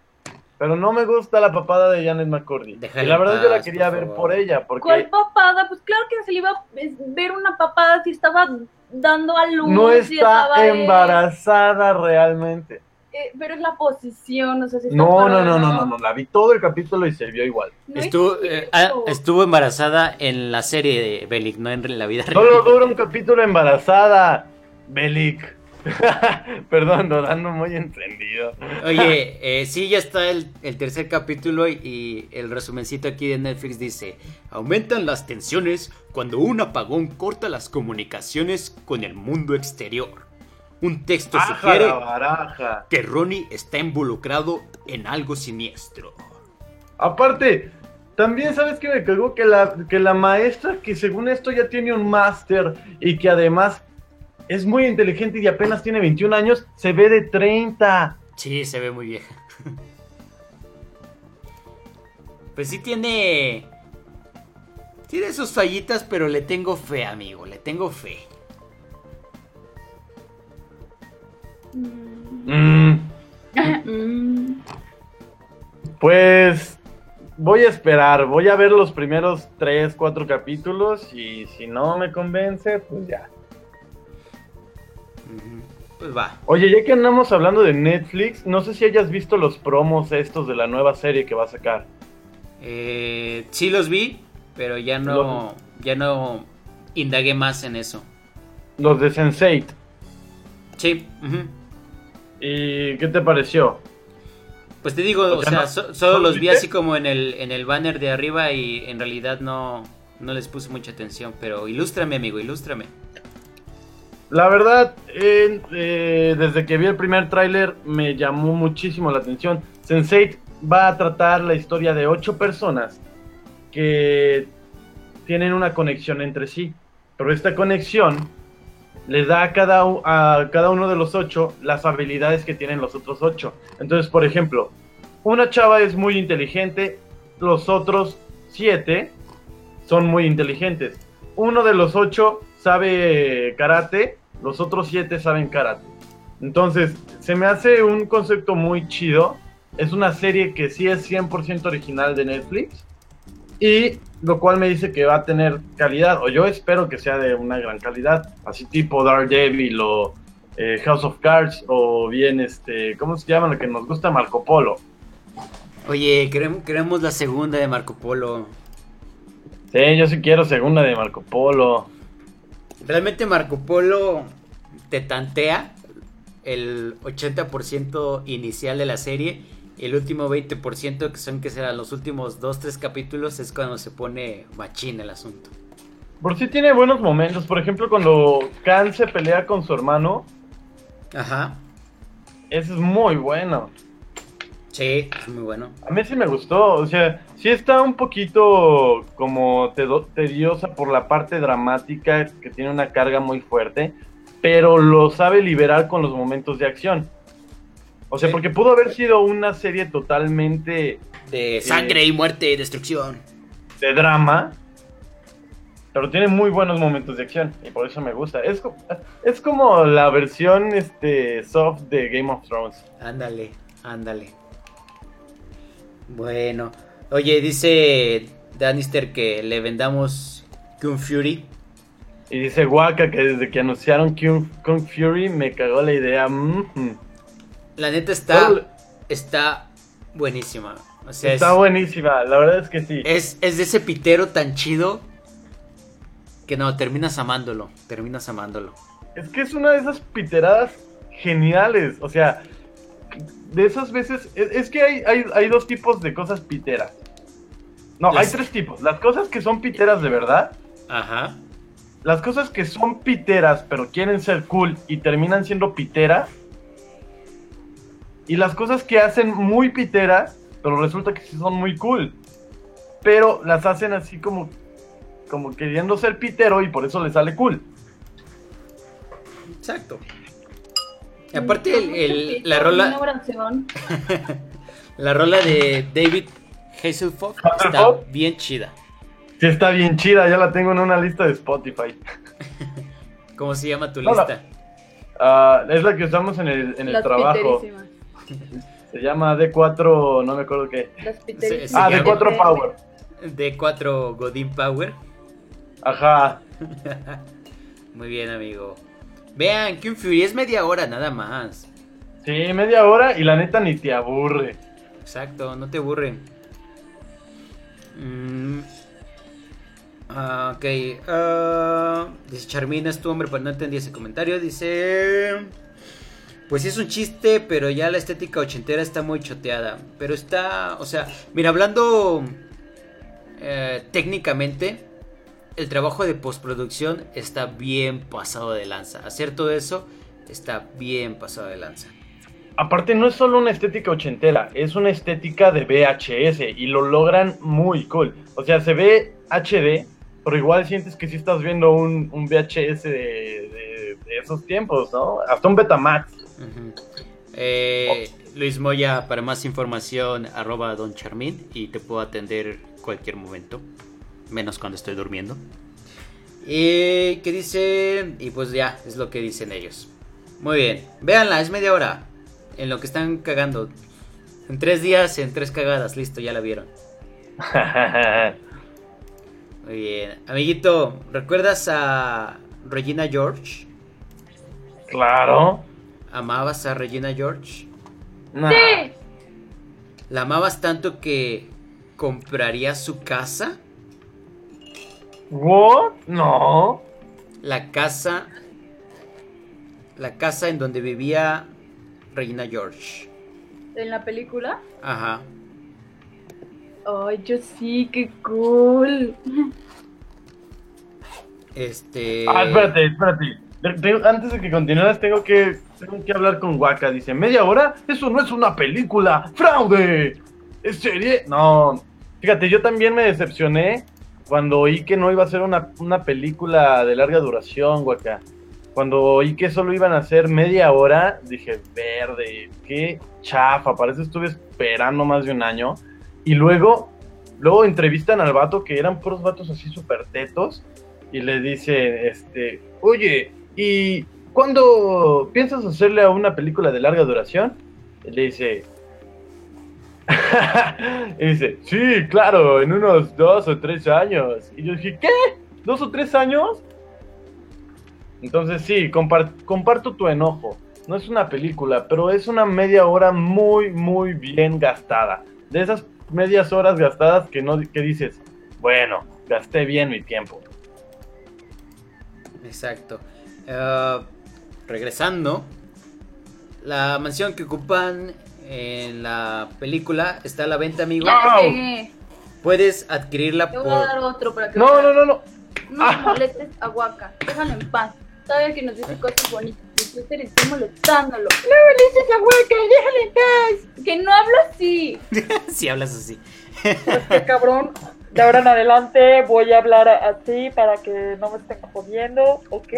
Pero no me gusta la papada de Janet McCurdy. Y la verdad yo la quería por ver favor. por ella. Porque ¿Cuál papada? Pues claro que se le iba a ver una papada si estaba dando a luz. no y está estaba, embarazada realmente. eh, pero es la posición, o sea, si está No, no, no, no, no, no, la vi todo el capítulo y se vio igual. No Estuvo, eh, ah, estuvo embarazada en la serie de Bellic, no en la vida real. Solo dura un capítulo embarazada, Belik. Perdón, no ando muy entendido. Oye, eh, sí, ya está el, el tercer capítulo y, y el resumencito aquí de Netflix dice, aumentan las tensiones cuando un apagón corta las comunicaciones con el mundo exterior. Un texto sugiere baraja. que Ronnie está involucrado en algo siniestro. Aparte, también sabes que me cagó que la, que la maestra, que según esto ya tiene un máster y que además es muy inteligente y apenas tiene 21 años, se ve de 30. Sí, se ve muy vieja. Pues sí tiene... Tiene sus fallitas, pero le tengo fe, amigo, le tengo fe. Mm, Mm, pues voy a esperar, voy a ver los primeros 3, 4 capítulos y si no me convence, pues ya. Pues va. Oye, ya que andamos hablando de Netflix, no sé si hayas visto los promos estos de la nueva serie que va a sacar. Eh, sí los vi, pero ya no, ya no indagué más en eso. Los de Sense8. Sí, ujú. ¿Y qué te pareció? pues te digo, O o sea, sea, no- so- solo ¿no los vi así como en el, en el banner de arriba y en realidad no, no les puse mucha atención, pero ilústrame, amigo, ilústrame. La verdad, eh, desde que vi el primer tráiler me llamó muchísimo la atención. Sense8 va a tratar la historia de ocho personas que tienen una conexión entre sí, pero esta conexión le da a cada, a cada uno de los ocho las habilidades que tienen los otros ocho. Entonces, por ejemplo, una chava es muy inteligente, los otros siete son muy inteligentes. Uno de los ocho sabe karate, los otros siete saben karate. Entonces, se me hace un concepto muy chido es una serie que sí es 100% original de Netflix. Y lo cual me dice que va a tener calidad, o yo espero que sea de una gran calidad, así tipo Daredevil o eh, House of Cards, o bien, este, ¿cómo se llama? Lo que nos gusta Marco Polo. Oye, queremos, queremos la segunda de Marco Polo. Sí, yo sí quiero segunda de Marco Polo. Realmente Marco Polo te tantea el 80% inicial de la serie y el último 20% que son que serán los últimos 2-3 capítulos es cuando se pone machín el asunto. Por sí tiene buenos momentos, por ejemplo cuando Khan se pelea con su hermano, Ajá. ese es muy bueno. Sí, es muy bueno. A mí sí me gustó, o sea, sí está un poquito como tediosa por la parte dramática, que tiene una carga muy fuerte, pero lo sabe liberar con los momentos de acción. O sea, porque pudo haber sido una serie totalmente De sangre y muerte y destrucción. de drama, pero tiene muy buenos momentos de acción, y por eso me gusta. Es, es como la versión este, soft de Game of Thrones. Ándale, ándale. Bueno. Oye, dice Danister que le vendamos Kung Fury. Y dice Waka que desde que anunciaron Kung, Kung Fury me cagó la idea. mhm. La neta está, está buenísima. O sea, Está es, buenísima, la verdad es que sí. es, es de ese pitero tan chido que no, terminas amándolo. Terminas amándolo. Es que es una de esas piteradas geniales. O sea, de esas veces. Es, es que hay, hay, hay dos tipos de cosas piteras. No, Las- hay tres tipos. Las cosas que son piteras de verdad. Ajá. Las cosas que son piteras pero quieren ser cool y terminan siendo piteras. Y las cosas que hacen muy piteras, pero resulta que sí son muy cool. Pero las hacen así como, como queriendo ser pitero y por eso les sale cool. Exacto. Y aparte el- el- la rola la rola de David Hasselhoff está bien chida. Sí, está bien chida, ya la tengo en una lista de Spotify. ¿Cómo se llama tu No, lista? Ah, es la que usamos en el, en el trabajo. Se llama D4, no me acuerdo qué. Se- se Ah, llama- D4 Power. D4 Godin Power. Ajá. Muy bien, amigo. Vean, Kung Fury es media hora nada más. Sí, media hora y la neta ni te aburre. Exacto, no te aburre. Mm. Ah, ok. ah, dice Charmina es tu hombre, pero no entendí ese comentario. Dice. Pues sí es un chiste, pero ya la estética ochentera está muy choteada. Pero está. O sea, mira, hablando eh, técnicamente, el trabajo de postproducción está bien pasado de lanza. Hacer todo eso está bien pasado de lanza. Aparte, no es solo una estética ochentera, es una estética de VHS y lo logran muy cool. O sea, se ve HD, pero igual sientes que sí estás viendo un, VHS de, esos tiempos, ¿no? Hasta un Betamax. Eh, Luis Moya, para más información, arroba Don Charmín y te puedo atender cualquier momento, menos cuando estoy durmiendo. Y qué dice, y pues ya, es lo que dicen ellos. Muy bien, véanla, es media hora en lo que están cagando. En tres días, en tres cagadas, listo, ya la vieron. Muy bien, amiguito, ¿recuerdas a Regina George? claro. ¿Amabas a Regina George? Nah. Sí. ¿La amabas tanto que comprarías su casa? ¿What? No. La casa. La casa en donde vivía Regina George. En la película. Ajá. Ay, yo sí, qué cool. Este. Ah, espérate, espérate. Antes de que continúes, tengo que, tengo que hablar con Waka. Dice, ¿media hora? Eso no es una película. ¡Fraude! ¿Es serie? No. Fíjate, yo también me decepcioné cuando oí que no iba a ser una, una película de larga duración, Waka. Cuando oí que solo iban a ser media hora, dije, verde, qué chafa. Parece que estuve esperando más de un año. Y luego, luego entrevistan al vato, que eran puros vatos así súper tetos y le dice, este, oye, ¿y cuándo piensas hacerle a una película de larga duración? Le dice, y dice, sí, claro, en unos dos o tres años. Y yo dije, ¿qué? ¿Dos o tres años? Entonces sí, compar- comparto tu enojo. No es una película, pero es una media hora muy, muy bien gastada. De esas medias horas gastadas que, no, que dices, bueno, gasté bien mi tiempo. Exacto. Eh, regresando, la mansión que ocupan en la película está a la venta, amigo. Pegué. Puedes adquirirla Te voy a dar por... otro para que No, no, no, no. No me molestes a Waka. Déjalo en paz. Sabes que nos dice cosas bonitas. Te estoy molestándolo. No molestes a Waka. Déjalo en paz. Que no hablo así. si hablas así. Este cabrón, de ahora en adelante voy a hablar así para que no me estén jodiendo, ¿ok?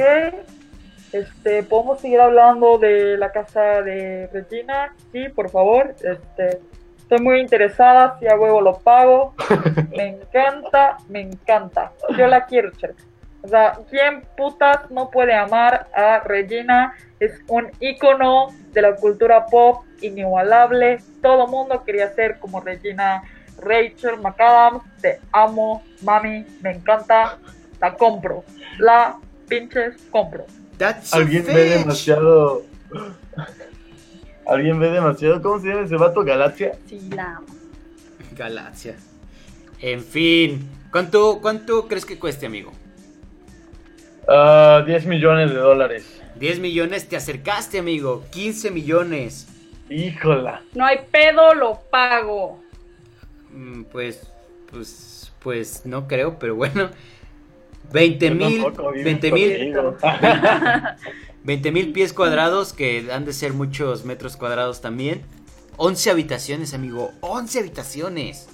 Este, podemos seguir hablando de la casa de Regina, sí, por favor. Este, estoy muy interesada, si a huevo lo pago. Me encanta, me encanta. Yo la quiero, Cherka. O sea, ¿quién putas no puede amar a Regina? Es un ícono de la cultura pop inigualable. Todo mundo quería ser como Regina Rachel McAdams. Te amo, mami, me encanta. La compro. La pinches compro. That's Alguien ve demasiado. Alguien ve demasiado. ¿Cómo se llama ese vato? Galaxia. Sí, la amo. Galaxia. En fin. ¿Cuánto, ¿Cuánto crees que cueste, amigo? Ah, 10 millones de dólares. 10 millones, te acercaste, amigo. 15 millones. Híjola. No hay pedo, lo pago. Mm, Pues, pues, pues no creo, pero bueno. 20 mil, Tampoco vivo 20 mil, contigo. 20 mil pies cuadrados, que han de ser muchos metros cuadrados también. 11 habitaciones, amigo. 11 habitaciones.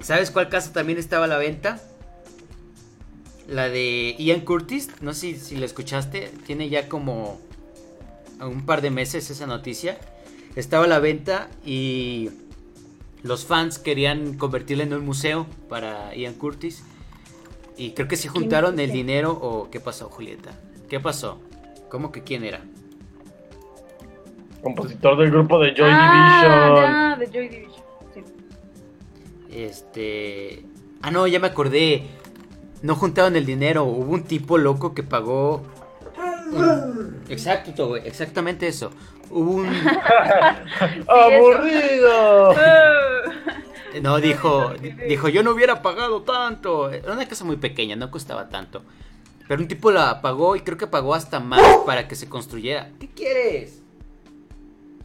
¿Sabes cuál casa también estaba a la venta? La de Ian Curtis. No sé si, si la escuchaste. Tiene ya como un par de meses esa noticia. Estaba a la venta y los fans querían convertirla en un museo para Ian Curtis. Y creo que se juntaron el dinero o... ¿Qué pasó, Julieta? ¿Qué pasó? ¿Cómo que quién era? Compositor del grupo de Joy ah, ya, de Joy Division. Sí. Este. Ah, no, ya me acordé. No juntaron el dinero. Hubo un tipo loco que pagó. un- Exacto, güey. Exactamente eso. Hubo un. ¡Aburrido! No, dijo. Dijo, yo no hubiera pagado tanto. Era una casa muy pequeña, no costaba tanto. Pero un tipo la pagó y creo que pagó hasta más para que se construyera. ¿Qué quieres?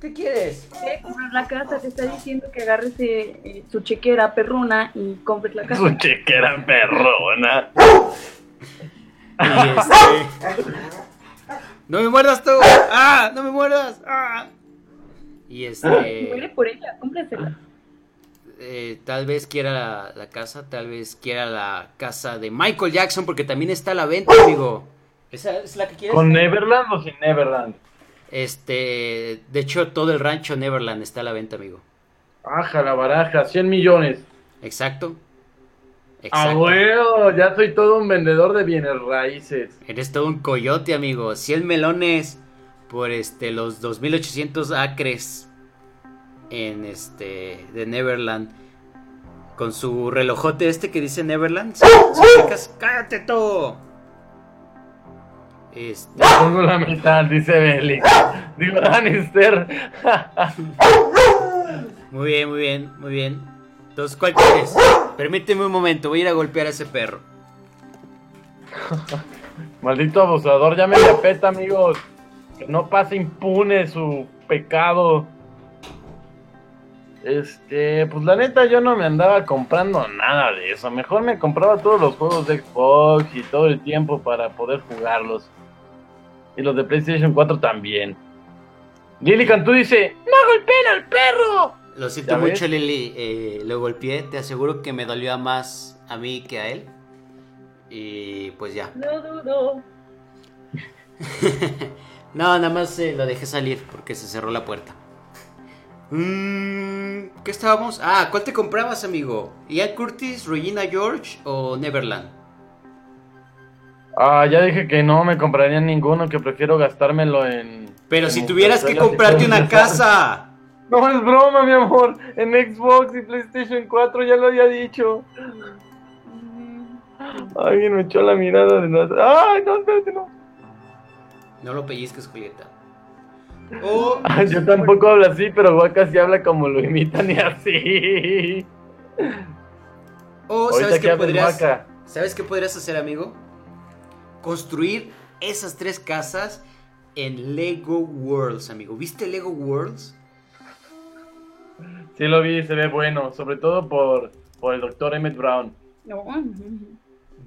¿Qué quieres? Quiere comprar la casa, te está diciendo que agarres eh, eh, su chequera perruna y compres la casa. Su chequera perrona. Este... ¡No me muerdas tú! ¡Ah! ¡No me muerdas! ¡Ah! Y Muere este... por ella, cómprasela. eh, tal vez quiera la, la casa, tal vez quiera la casa de Michael Jackson, porque también está a la venta, amigo. ¿Esa es la que quieres? ¿Con Neverland o sin Neverland? Este... De hecho, todo el rancho Neverland está a la venta, amigo. Aja la baraja, 100 millones. Exacto. Ah, Exacto. bueno, ya soy todo un vendedor de bienes raíces. Eres todo un coyote, amigo. 100 melones por este los 2800 acres en este de Neverland con su relojote este que dice Neverland. ¡Cállate tú! Este, Pongo la mitad, dice Belly. Digo, Lannister. muy bien, muy bien, muy bien. Entonces, ¿cuál quieres? Permíteme un momento, voy a ir a golpear a ese perro. Maldito abusador, ya me peta, amigos. Que no pase impune su pecado. Este, pues la neta yo no me andaba comprando nada de eso. Mejor me compraba todos los juegos de Xbox y todo el tiempo para poder jugarlos. Y los de PlayStation 4 también. Lily Cantú dice, ¡No golpeen al perro! Lo siento mucho, Lili. eh, lo golpeé. Te aseguro que me dolió más a mí que a él. Y pues ya. No dudo. No, nada más eh, lo dejé salir porque se cerró la puerta. Mm, ¿Qué estábamos? Ah, ¿cuál te comprabas, amigo? ¿Ian Curtis, Regina George o Neverland? Ah, ya dije que no me compraría ninguno, que prefiero gastármelo en... Pero en si tuvieras que comprarte una casa. No es broma, mi amor. En Xbox y PlayStation 4 ya lo había dicho. Alguien me echó la mirada de nada. ¡Ay, no, espérate, no! No lo pellizques, Julieta. O, Yo tampoco hablo así, pero Waka sí habla como lo imitan y así. o Ahorita ¿sabes que qué podrías. ¿sabes qué podrías hacer, amigo? Construir esas tres casas en Lego Worlds, amigo. ¿Viste Lego Worlds? Sí lo vi, se ve bueno. Sobre todo por, por el doctor Emmett Brown.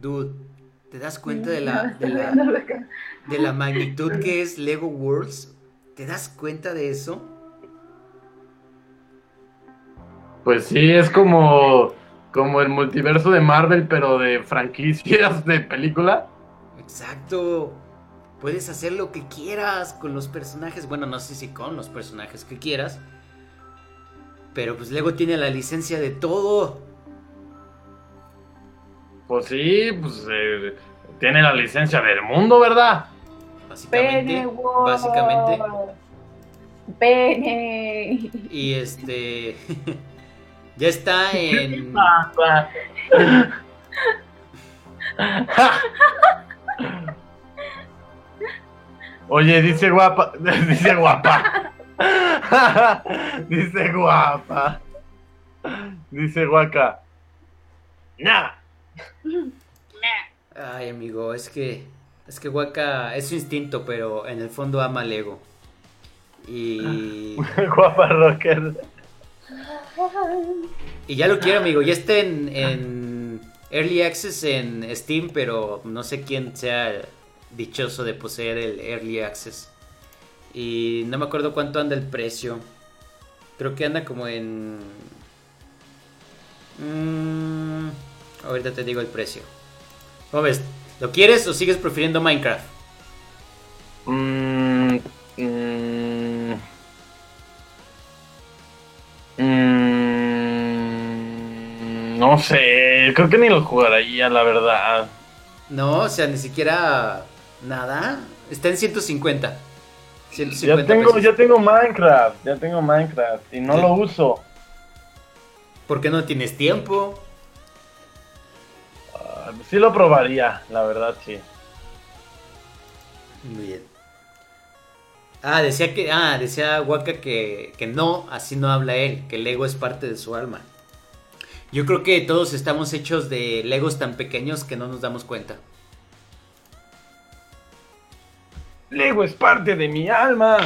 Dude, ¿te das cuenta de la, de la, de la magnitud que es Lego Worlds? ¿Te das cuenta de eso? Pues sí, es como, como el multiverso de Marvel, pero de franquicias de película. Exacto. Puedes hacer lo que quieras con los personajes. Bueno, no sé si con los personajes que quieras. Pero pues Lego tiene la licencia de todo. Pues sí, pues eh, tiene la licencia del mundo, ¿verdad? Básicamente. Básicamente. Pene. Y este. ya está en. Oye, dice guapa, dice guapa. dice guapa. Dice guaca. Nada. Ay, amigo, es que. Es que Waka es su instinto, pero en el fondo ama Lego. Y. Guapa rocker. Y ya lo quiero, amigo. Ya está en, en Early Access en Steam, pero no sé quién sea dichoso de poseer el Early Access. Y no me acuerdo cuánto anda el precio. Creo que anda como en... Mm, ahorita te digo el precio. ¿Cómo ves? ¿Lo quieres o sigues prefiriendo Minecraft? Mm, mm, mm, no sé, creo que ni lo jugaría, la verdad. No, o sea, ni siquiera nada. Está en 150. 150 Ya tengo, pesos. ya tengo Minecraft, ya tengo Minecraft y no Sí. lo uso. ¿Por qué no tienes tiempo? Ah, Sí lo probaría, la verdad, sí. Muy bien. Ah, decía que. Ah, decía Waka que, que no, así no habla él, que el ego es parte de su alma. Yo creo que todos estamos hechos de legos tan pequeños que no nos damos cuenta. Lego es parte de mi alma.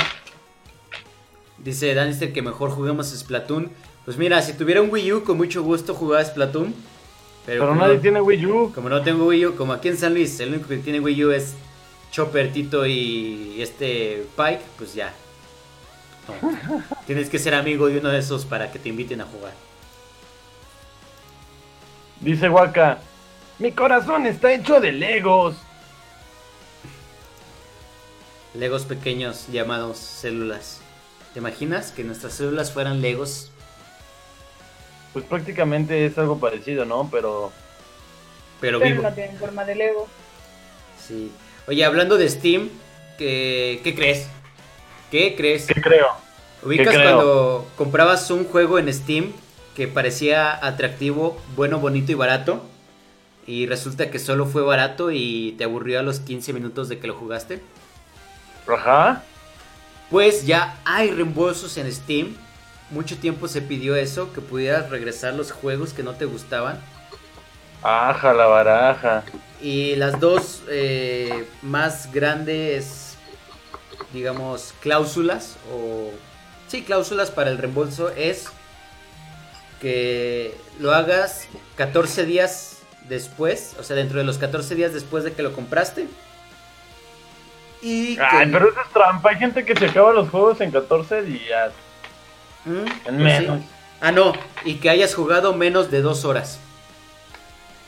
Dice Danister que mejor juguemos Splatoon. Pues mira, si tuviera un Wii U, con mucho gusto jugaba Splatoon. Pero, nadie no, tiene Wii U. como no tengo Wii U, como aquí en San Luis, el único que tiene Wii U es Chopper, Tito y este Pike, pues ya. No. Tienes que ser amigo de uno de esos para que te inviten a jugar. Dice Waka. Mi corazón está hecho de Legos. Legos pequeños llamados células. ¿Te imaginas que nuestras células fueran Legos? Pues prácticamente es algo parecido, ¿no? Pero Pero Pero vivo. no tienen forma de Lego. Sí. Oye, hablando de Steam, ¿qué, qué crees? ¿Qué crees? ¿qué creo? ¿Ubicas creo? cuando comprabas un juego en Steam que parecía atractivo, bueno, bonito y barato? Y resulta que solo fue barato y te aburrió a los 15 minutos de que lo jugaste. Ajá. Pues ya hay reembolsos en Steam. Mucho tiempo se pidió eso, que pudieras regresar los juegos que no te gustaban. Aja la baraja. Y las dos eh, más grandes, digamos, cláusulas o... Sí, cláusulas para el reembolso es que lo hagas 14 días después, o sea, dentro de los 14 días después de que lo compraste. Y que... Ay, pero eso es trampa. Hay gente que se acaba los juegos en 14 días. ¿Mm? En Pues menos. sí. Ah, no, y que hayas jugado menos de dos horas.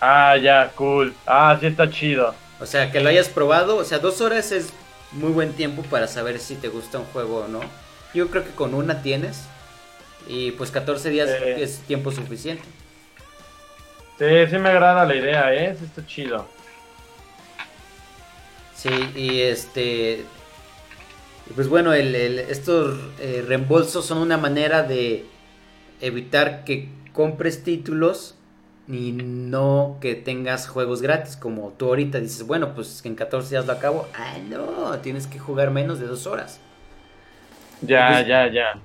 Ah, ya, cool. Ah, sí está chido. O sea, que lo hayas probado. O sea, dos horas es muy buen tiempo para saber si te gusta un juego o no. Yo creo que con una tienes. Y pues 14 días Sí. es tiempo suficiente. Sí, sí me agrada la idea, ¿eh? Sí está chido. Sí, y este... Pues bueno, el- el- estos eh, reembolsos son una manera de evitar que compres títulos y no que tengas juegos gratis. Como tú ahorita dices, bueno, pues en 14 días lo acabo. Ah, no, tienes que jugar menos de dos horas. Ya, Pues- ya, ya.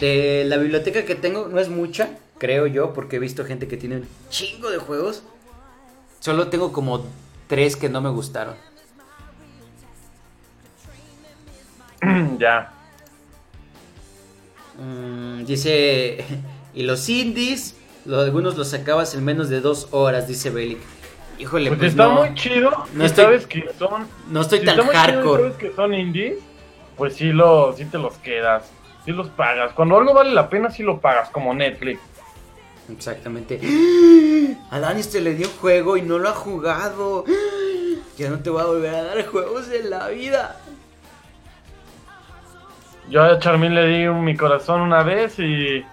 De la biblioteca que tengo no es mucha, creo yo, porque he visto gente que tiene un chingo de juegos. Solo tengo como tres que no me gustaron. ya. Mm, dice, y los indies, lo- algunos los sacabas en menos de dos horas, dice Belic. Híjole, Pues, pues, está no, muy chido. No estoy- sabes que son. no estoy si tan está muy chido y hardcore. sabes que son indies, pues sí, lo, sí te los quedas. Sí los pagas. Cuando algo vale la pena, sí lo pagas, como Netflix. Exactamente. A Dani se le dio un juego y no lo ha jugado. Ya no te voy a volver a dar juegos en la vida. Yo a Charmin le di un- mi corazón una vez y,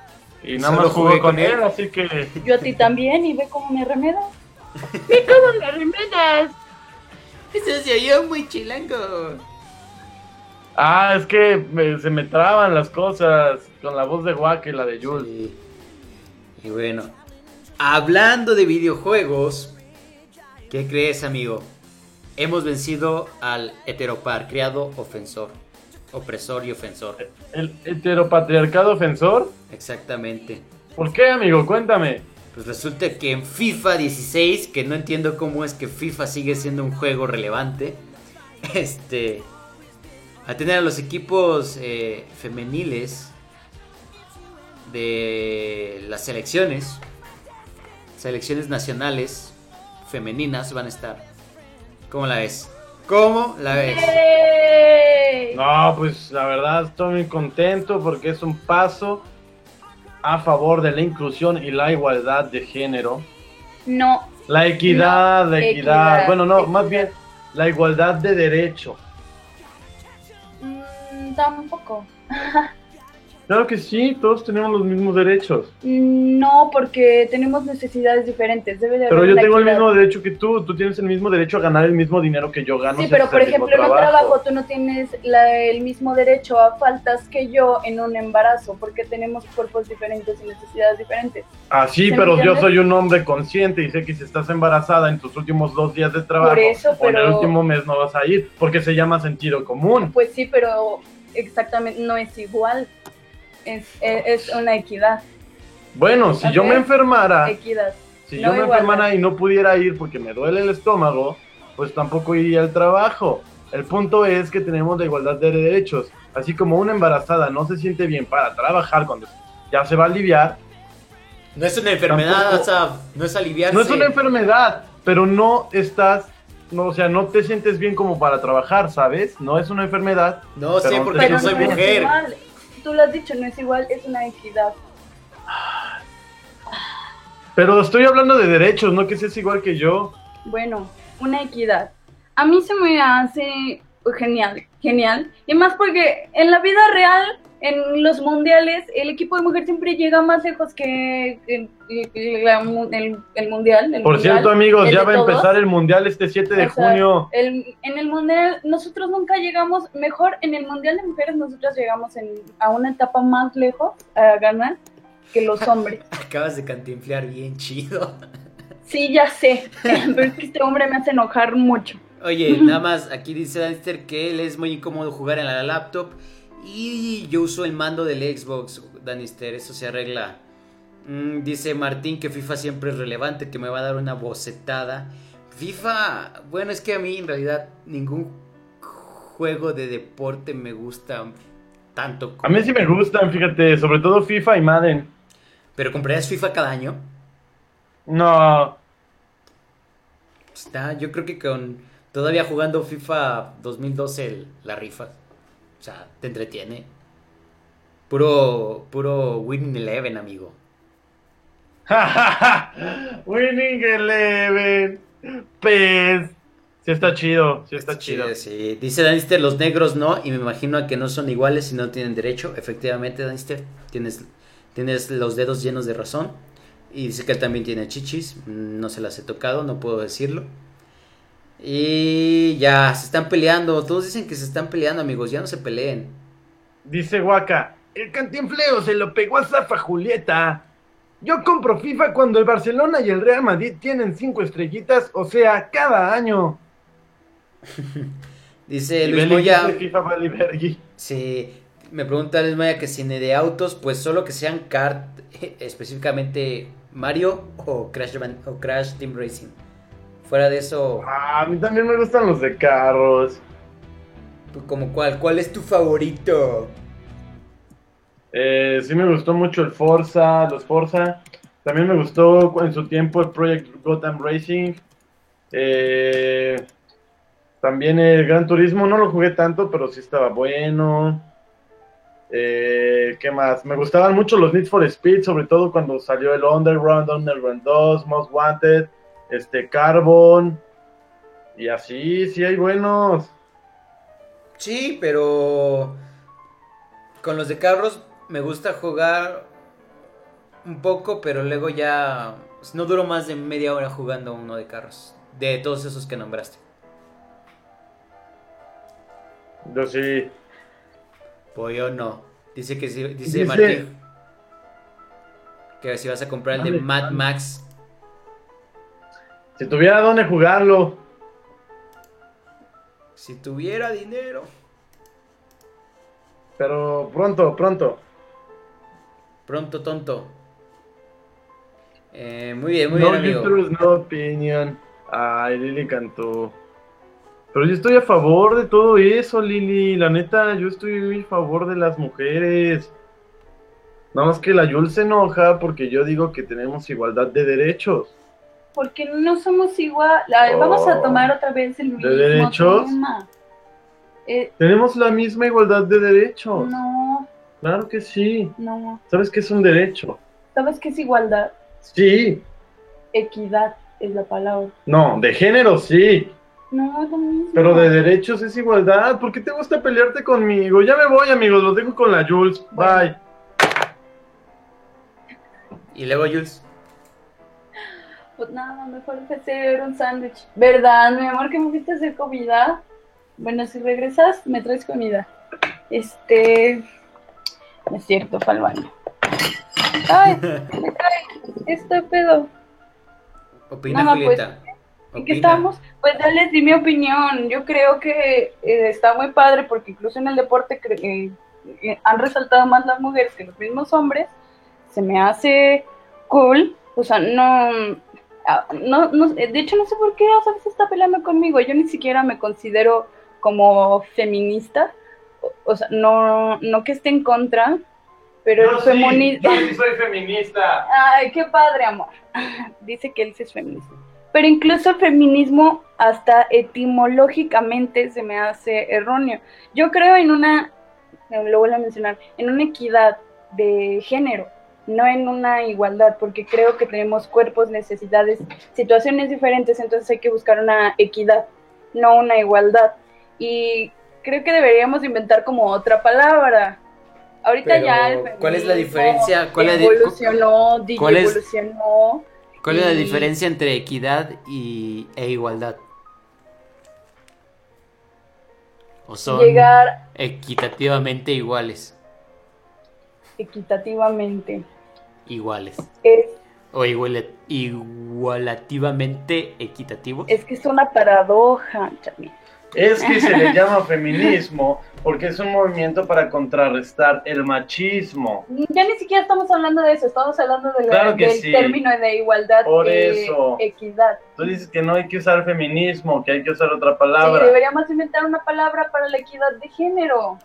y nada Solo más jugó jugué con con él, él. así que Yo a ti también y ve cómo me remedas. Eso se oyó muy chilango. Ah, es que me- se me traban las cosas con la voz de Wack y la de Jules. Sí. Y bueno, hablando de videojuegos, ¿qué crees, amigo? Hemos vencido al heteropar, criado ofensor, opresor y ofensor. ¿El heteropatriarcado ofensor? Exactamente. ¿Por qué, amigo? Cuéntame. Pues resulta que en FIFA 16, que no entiendo cómo es que FIFA sigue siendo un juego relevante, este, a tener a los equipos eh, femeniles de las selecciones, selecciones nacionales femeninas van a estar. ¿Cómo la ves? ¿Cómo la ves? No, pues la verdad estoy muy contento porque es un paso a favor de la inclusión y la igualdad de género. No, La equidad, No, la equidad. equidad, Bueno, no, equidad. más bien la igualdad de derecho. Mm, tampoco. Claro que sí, todos tenemos los mismos derechos. No, porque tenemos necesidades diferentes. Debe de Pero haber yo tengo el equidad. mismo derecho que tú. Tú tienes el mismo derecho a ganar el mismo dinero que yo gano. Sí, pero por el ejemplo, en un trabajo tú no tienes la- el mismo derecho a faltas que yo en un embarazo, porque tenemos cuerpos diferentes y necesidades diferentes. Ah, sí, ¿Se me pero yo soy un hombre consciente y sé que si estás embarazada en tus últimos dos días de trabajo Por eso, o en el pero- último mes no vas a ir porque se llama sentido común. Pues sí, pero exactamente no es igual. Es, es, es una equidad. Bueno, si yo me enfermara, Equidad. si no yo me igualdad. enfermara y no pudiera ir porque me duele el estómago, pues tampoco iría al trabajo. El punto es que tenemos la igualdad de derechos. Así como una embarazada no se siente bien para trabajar cuando ya se va a aliviar, No es una enfermedad, Tampoco- no es aliviarse. no es una enfermedad, pero no estás, no, o sea, no te sientes bien como para trabajar, ¿sabes? No es una enfermedad. No Pero- porque Pero no soy no es mujer. igual. Tú lo has dicho, no es igual, es una equidad. Pero estoy hablando de derechos, no que seas igual que yo. Bueno, una equidad. A mí se me hace genial, genial. Y más porque en la vida real, en los mundiales, el equipo de mujer siempre llega más lejos que el, el- la mu- el- el mundial. el Por mundial, cierto, amigos, ya va a empezar el mundial este 7 de O sea, junio. el- en el mundial, nosotros nunca llegamos mejor. En el mundial de mujeres, nosotros llegamos en- a una etapa más lejos a ganar que los hombres. Acabas de cantinflear bien chido. Sí, ya sé, pero es que este hombre me hace enojar mucho. Oye, nada más, aquí dice Danister que él es muy incómodo jugar en la laptop y yo uso el mando del Xbox, Danister, eso se arregla. Mm, dice Martín que FIFA siempre es relevante, que me va a dar una bocetada. FIFA, bueno, es que a mí en realidad ningún juego de deporte me gusta tanto. A como- mí sí me gustan, fíjate, sobre todo FIFA y Madden. Pero comprarías FIFA cada año. No, Está, yo creo que con todavía jugando FIFA 2012 el- la rifa. O sea, te entretiene. Puro puro Winning Eleven, amigo. Winning Eleven. Pues. Sí está chido, sí está chido. Sí, sí. Dice Danister, los negros no, y me imagino que no son iguales y no tienen derecho. Efectivamente, Danister, tienes, tienes los dedos llenos de razón. Y dice que él también tiene chichis, mm, no se las he tocado, no puedo decirlo. Y ya, se están peleando. Todos dicen que se están peleando, amigos. Ya no se peleen. Dice Waka, el cantinfleo se lo pegó a Zafa Julieta. Yo compro FIFA cuando el Barcelona y el Real Madrid tienen cinco estrellitas, o sea, cada año. Dice Luis Moya. FIFA. Sí, me pregunta Luis Moya que si de autos, pues solo que sean kart, específicamente Mario o Crash, o Crash Team Racing. Fuera de eso, Ah, a mí también me gustan los de carros. como cuál, ¿cuál es tu favorito? Eh, sí me gustó mucho el Forza, los Forza. También me gustó en su tiempo el Project Gotham Racing. Eh, también el Gran Turismo, no lo jugué tanto, pero sí estaba bueno. Eh, ¿Qué más? Me gustaban mucho los Need for Speed, sobre todo cuando salió el Underground, Underground 2, Most Wanted, este Carbon. Y así, sí hay buenos. Sí, pero con los de carros me gusta jugar un poco, pero luego ya pues, no duro más de media hora jugando uno de carros, de todos esos que nombraste. Yo sí. Pollo no. Dice que sí, dice, Dice- Martín que si vas a comprar el de Mad. Max. Si tuviera dónde jugarlo. Si tuviera dinero. Pero pronto, pronto. Pronto, tonto. Eh, muy bien, muy no bien, amigo. uterus, no opinion. Ay, Lili cantó. Pero yo estoy a favor de todo eso, Lili. La neta, yo estoy a favor de las mujeres. Nada más que la Yul se enoja porque yo digo que tenemos igualdad de derechos. Porque no somos igual. A ver, Vamos a tomar otra vez el mismo ¿De derechos? tema. Eh, Tenemos la misma igualdad de derechos. no, Claro que sí. no. ¿Sabes qué es un derecho? ¿Sabes qué es igualdad? Sí. Equidad es la palabra. No, de género sí. No, es lo mismo. Pero de derechos es igualdad. ¿Por qué te gusta pelearte conmigo? Ya me voy, amigos. Los dejo con la Jules. Bye. Y luego Jules. Pues nada, mejor fue hacer un sándwich. ¿Verdad, mi amor, que me fuiste a hacer comida? Bueno, si regresas, me traes comida. Este. No es cierto, fue al baño. ¡Ay! Me cae. Este pedo. Opina, pues. ¿En qué estamos? Pues ya les di mi opinión. Yo creo que eh, está muy padre porque incluso en el deporte eh, eh, han resaltado más las mujeres que los mismos hombres. Se me hace cool. O sea, no, no, no- de hecho no sé por qué a veces está peleando conmigo. Yo ni siquiera me considero como feminista. O, o sea, no, no que esté en contra, pero el yo sí soy feminista. Ay, qué padre, amor. Dice que él sí es feminista. Pero incluso el feminismo, hasta etimológicamente, se me hace erróneo. Yo creo en una, lo vuelvo a mencionar, en una equidad de género, no en una igualdad, porque creo que tenemos cuerpos, necesidades, situaciones diferentes, entonces hay que buscar una equidad, no una igualdad. Y creo que deberíamos inventar como otra palabra. Ahorita Pero, ya el ¿cuál es la diferencia? ¿Cuál es evolucionó, cuál es- evolucionó. ¿Cuál es la diferencia entre equidad y, e igualdad? ¿O son llegar equitativamente iguales? equitativamente. Iguales. Es, ¿O iguala- igualativamente equitativos? es que es una paradoja, Chami. Es que se le llama feminismo porque es un movimiento para contrarrestar el machismo. Ya ni siquiera estamos hablando de eso, estamos hablando de la- Claro que del sí. término de igualdad Por e eso. equidad. Tú dices que no hay que usar feminismo, que hay que usar otra Sí, palabra. deberíamos inventar una palabra para la equidad de género.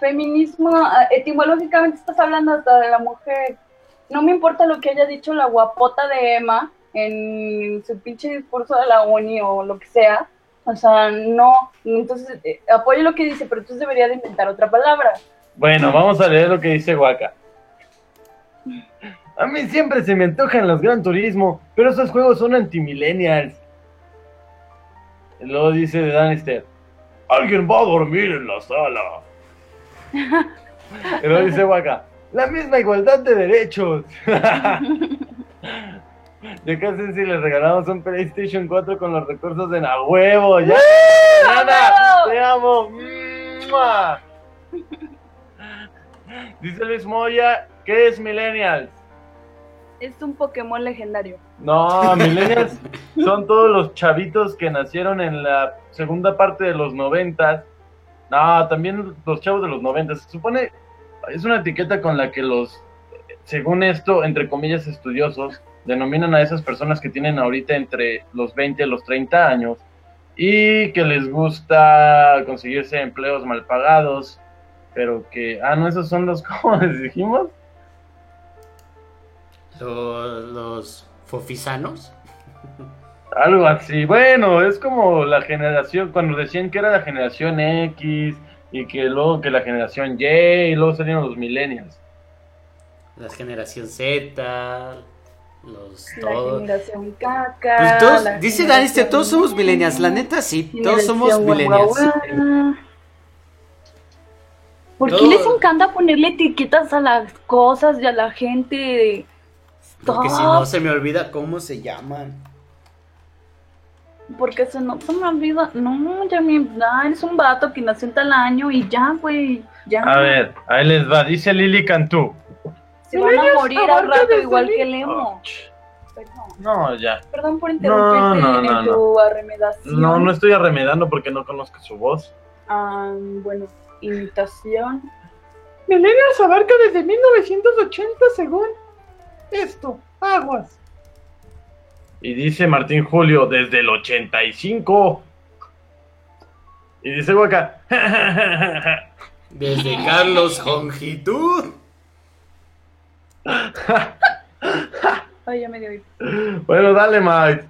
Feminismo, ah, etimológicamente estás hablando hasta de la mujer. No me importa lo que haya dicho la guapota de Emma en su pinche discurso de la uni o lo que sea. O sea, no. Entonces, eh, apoyo lo que dice, pero entonces debería de inventar otra palabra. Bueno, vamos a leer lo que dice Waka. A mí siempre se me antojan los Gran Turismo, pero esos juegos son antimillennials. Luego dice de Danister, alguien va a dormir en la sala. y luego dice Waka, la misma igualdad de derechos. Ya casi si les regalamos un PlayStation 4 con los recursos de a huevo, ya. Diana, te amo. ¡Mua! Dice Luis Moya, ¿qué es Millennials? Es un Pokémon legendario. No, Millennials son todos los chavitos que nacieron en la segunda parte de los noventas. No, también los chavos de los noventas. Se supone, es una etiqueta con la que los, según esto, entre comillas, estudiosos, denominan a esas personas que tienen ahorita entre los 20 y los 30 años y que les gusta conseguirse empleos mal pagados, pero que, ah, no, esos son los, ¿cómo les dijimos? Los, los fofisanos. Algo así. Bueno, es como la generación, cuando decían que era la generación X y que luego que la generación Y y luego salieron los millennials. La generación Z. Los La todos. generación caca. Pues todos, la dice Daniste, generación- todos somos millennials. La neta, sí, todos somos millennials. guau, guau. ¿Por qué les encanta ponerle etiquetas a las cosas y a la gente? Porque si no se me olvida cómo se llaman. Porque se no se me olvida. No, ya mi ah, eres un vato que nació en tal año y ya, güey. Ya. A ver, ahí les va, dice Lili Cantú. Se van a morir al rato igual que Lemo. Oh, No, ya. perdón por interrumpirte no, no, en no. tu arremedación. No, no estoy arremedando porque no conozco su voz. Ah, bueno, imitación. Millennials abarca desde 1980 según esto. Aguas. Y dice Martín Julio, desde el 85. Y dice Huaca, Desde Carlos Longitud. Ay, ya me dio. bueno, dale, Mike.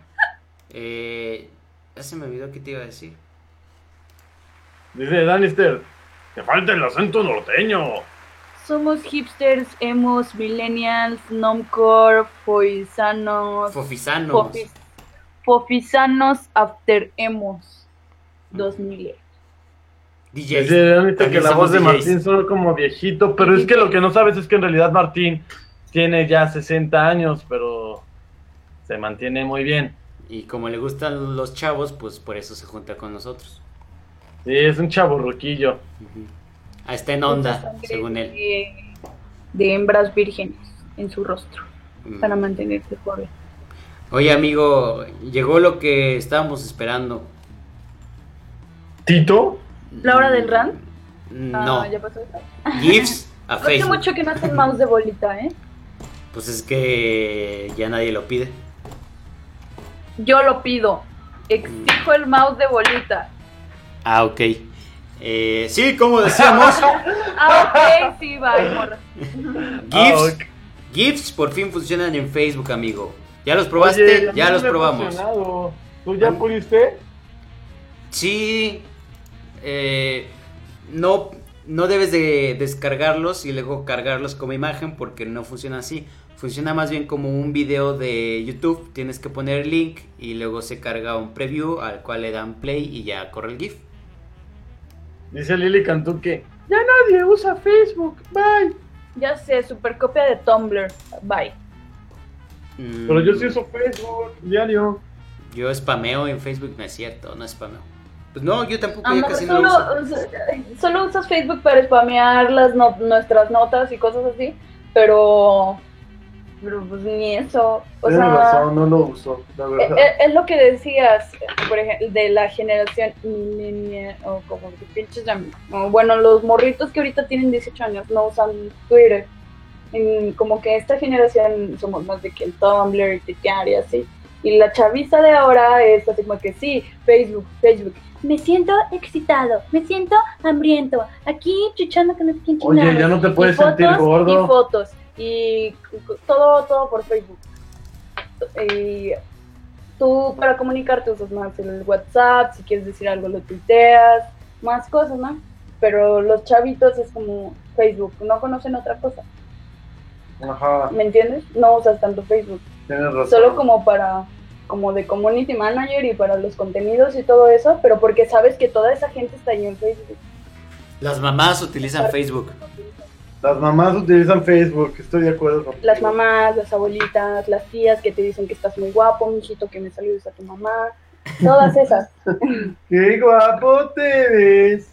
Eh, ya se me olvidó qué te iba a decir. Dice Danister, te falta el acento norteño. Somos hipsters, emos, millennials, nomcore, foisanos, Fofisanos. fofis- fofisanos, after emos, 2000. DJs. Danister que la voz de. Martín suena como viejito, pero es que lo que no sabes es que en realidad Martín tiene ya 60 años, pero se mantiene muy bien. Y como le gustan los chavos, pues por eso se junta con nosotros. Sí, es un chavo roquillo. Ujú. Ah, está en onda, según él. De, de hembras vírgenes en su rostro Mm. para mantenerse joven. Oye, amigo, llegó lo que estábamos esperando. ¿Tito? ¿La hora del rant? No. Ah, ya pasó eso. GIFs a Hace Facebook. mucho que no hacen mouse de bolita, ¿eh? Pues es que ya nadie lo pide. Yo lo pido. Exijo el mouse de bolita. Ah, ok. Eh, sí, como decíamos, Ah, ok, sí, va, morra. GIFs, Ah. GIFs por fin funcionan en Facebook, amigo. ¿Ya los probaste? Oye, ya no los probamos. funcionado. ¿Tú ya pudiste? Sí. eh, no, no debes de descargarlos y luego cargarlos como imagen porque no funciona así. Funciona más bien como un video de YouTube. Tienes que poner el link y luego se carga un preview al cual le dan play y ya corre el GIF. Dice Lili Cantú que Ya nadie usa Facebook. Bye. Ya sé, super copia de Tumblr. Bye. Mm, Pero yo sí uso Facebook diario. Yo spameo en Facebook, no es cierto, no spameo. Pues no, yo tampoco, no, casi no lo solo, uso. solo usas Facebook para spamear las no- nuestras notas y cosas así, pero, pero pues ni eso. O Tienes sea, razón, no lo uso, la eh, verdad. eh, es, lo que decías, por ejemplo, de la generación millennial, o como que pinches Bueno, los morritos que ahorita tienen 18 años no usan Twitter. En- como que esta generación somos más de que el Tumblr y tuitear y así. Y la chaviza de ahora es así como que sí, Facebook, Facebook. Me siento excitado, me siento hambriento. Aquí chuchando con los pinches Oye, ya no te puedes sentir gordo. Y fotos. Y todo, todo por Facebook. Y tú para comunicarte usas más el WhatsApp, si quieres decir algo lo tuiteas, más cosas, ¿no? Pero los chavitos es como Facebook, no conocen otra cosa, Ajá, ¿me entiendes? No usas tanto Facebook, tienes razón. solo como para como de community manager y para los contenidos y todo eso, pero porque sabes que toda esa gente está ahí en Facebook. Las mamás utilizan Facebook. Las mamás utilizan Facebook, estoy de acuerdo con Las mamás, las abuelitas, las tías que te dicen que estás muy guapo, mijito, que me saludes a tu mamá. Todas esas. ¡Qué guapo te ves!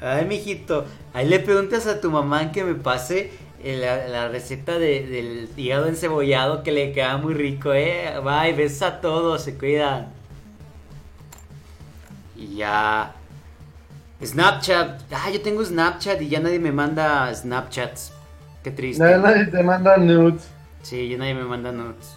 Ay, mijito, ahí le preguntas a tu mamá que me pase eh, la, la receta de- del hígado encebollado que le queda muy rico, eh. Bye, besos a todos, se cuidan. Y ya. Snapchat. Ah, yo tengo Snapchat y ya nadie me manda Snapchats. Qué triste. Ya nadie te manda nudes. Sí, ya nadie me manda nudes.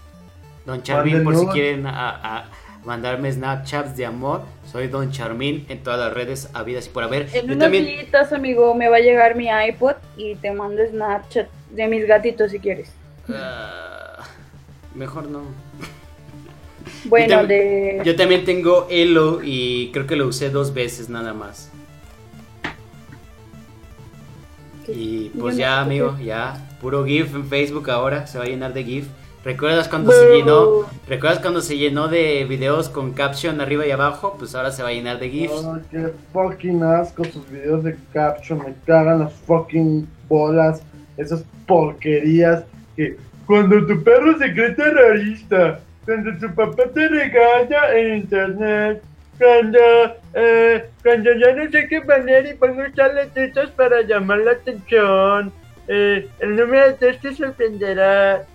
Don Charmín, Manden por si quieren a- a mandarme Snapchats de amor, soy Don Charmín en todas las redes habidas y por haber. En Yo unos también. días, amigo, me va a llegar mi iPod y te mando Snapchat de mis gatitos si quieres. Ah, mejor no. Bueno, Yo de... Yo también tengo Elo y creo que lo usé dos veces nada más. Y pues no ya, amigo, qué. ya. Puro GIF en Facebook ahora, se va a llenar de GIF. ¿Recuerdas cuando se llenó? ¿Recuerdas cuando se llenó de videos con caption arriba y abajo? Pues ahora se va a llenar de GIFs. Ay, qué fucking asco sus videos de caption, me cagan las fucking bolas, esas porquerías que cuando tu perro se cree terrorista, cuando tu papá te regaña en internet, cuando, eh, cuando ya no sé qué poner y pongo chaletitos para llamar la atención, eh, el número de tres te sorprenderá.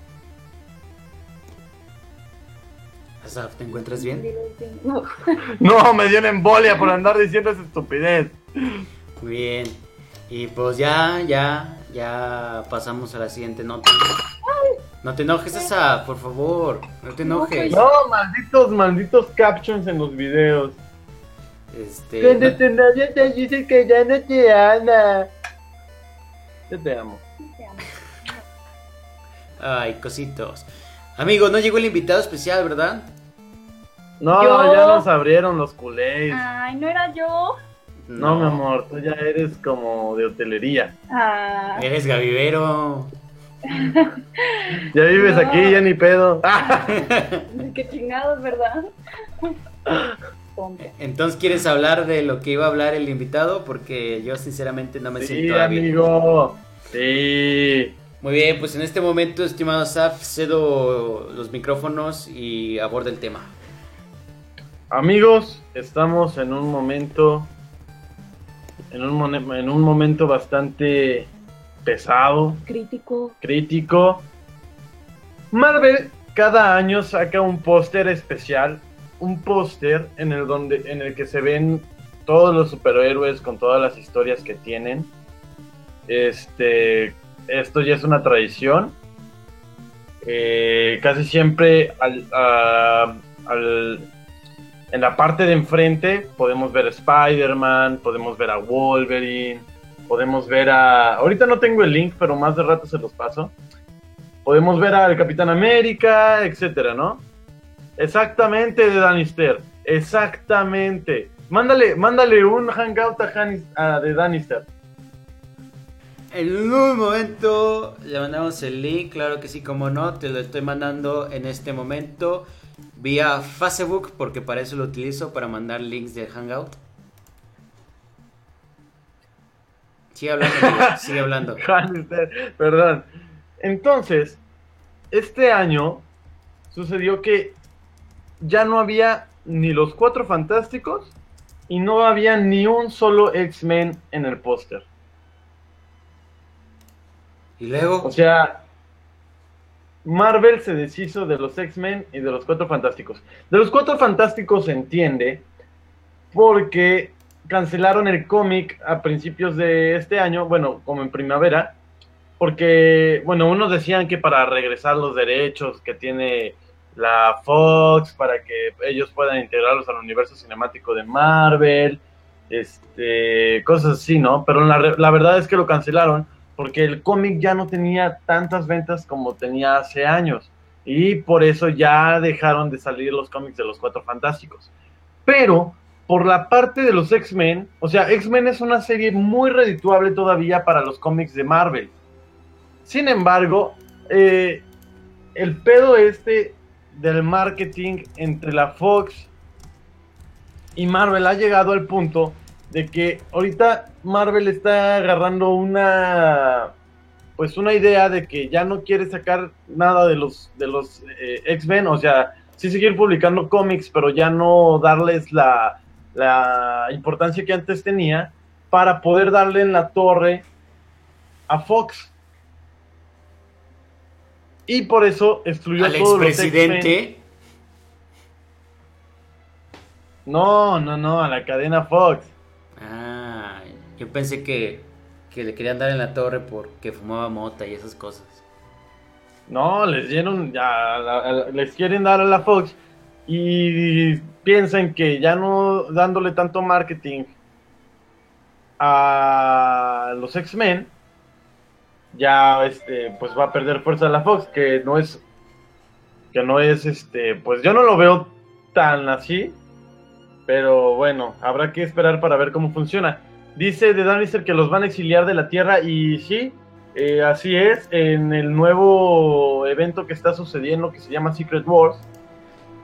Asaf, ¿te encuentras bien? No. No, me dio una embolia por andar diciendo esa estupidez. Muy bien. Y pues ya, ya, ya pasamos a la siguiente nota. No te enojes, esa, por favor. No te enojes. No, malditos, malditos captions en los videos. Este. Cuando no- tu novia te dice que ya no te ama. Yo te amo. Ay, cositos. Amigo, no llegó el invitado especial, ¿verdad? No, Yo- ya nos abrieron los culés. Ay, no era yo. No, mi amor, tú ya eres como de hotelería. Ah, Eres Gavivero. Ya vives No. aquí, ya ni pedo. Qué chingados, ¿verdad? Entonces, ¿quieres hablar de lo que iba a hablar el invitado? Porque yo sinceramente no me sí, siento amigo. Sí. Muy bien, pues en este momento, estimado Saf, cedo los micrófonos y aborda el tema. Amigos, estamos en un momento. En un, mone- en un momento bastante pesado. Crítico. crítico. Marvel cada año saca un póster especial, un póster en el donde en el que se ven todos los superhéroes con todas las historias que tienen. Este, esto ya es una tradición. Eh, casi siempre al- a- al- en la parte de enfrente podemos ver a Spider-Man, podemos ver a Wolverine, podemos ver a... Ahorita no tengo el link, pero más de rato se los paso. Podemos ver al Capitán América, etcétera, ¿no? Exactamente de Danister. Exactamente. Mándale, mándale un hangout a, Hanis- de Danister. En un momento le mandamos el link, claro que sí, como no, te lo estoy mandando en este momento vía Facebook, porque para eso lo utilizo, para mandar links del Hangout. Sigue hablando, sigue hablando. Perdón. Entonces, este año sucedió que ya no había ni los cuatro fantásticos y no había ni un solo X-Men en el póster. Y luego, O sea, Marvel se deshizo de los X-Men y de los Cuatro Fantásticos. De los Cuatro Fantásticos se entiende porque cancelaron el cómic a principios de este año, bueno, como en primavera, porque, bueno, unos decían que para regresar los derechos que tiene la Fox, para que ellos puedan integrarlos al universo cinemático de Marvel, este, cosas así, ¿no? Pero la, la verdad es que lo cancelaron porque el cómic ya no tenía tantas ventas como tenía hace años. Y por eso ya dejaron de salir los cómics de los Cuatro Fantásticos. Pero por la parte de los X-Men, o sea, X-Men es una serie muy redituable todavía para los cómics de Marvel. Sin embargo, eh, el pedo este del marketing entre la Fox y Marvel ha llegado al punto de que ahorita Marvel está agarrando una pues una idea de que ya no quiere sacar nada de los, de los eh, X-Men, o sea, sí seguir publicando cómics, pero ya no darles la, la importancia que antes tenía para poder darle en la torre a Fox. Y por eso excluyó Al expresidente. No, no, no, a la cadena Fox. Ah, yo pensé que, que le querían dar en la torre porque fumaba mota y esas cosas. No, les dieron, ya, les quieren dar a la Fox y piensan que ya no dándole tanto marketing a los X-Men, ya este, pues va a perder fuerza la Fox, que no es, que no es, este, pues yo no lo veo tan así, pero bueno, habrá que esperar para ver cómo funciona. Dice de Danister que los van a exiliar de la Tierra y sí, eh, así es, en el nuevo evento que está sucediendo que se llama Secret Wars,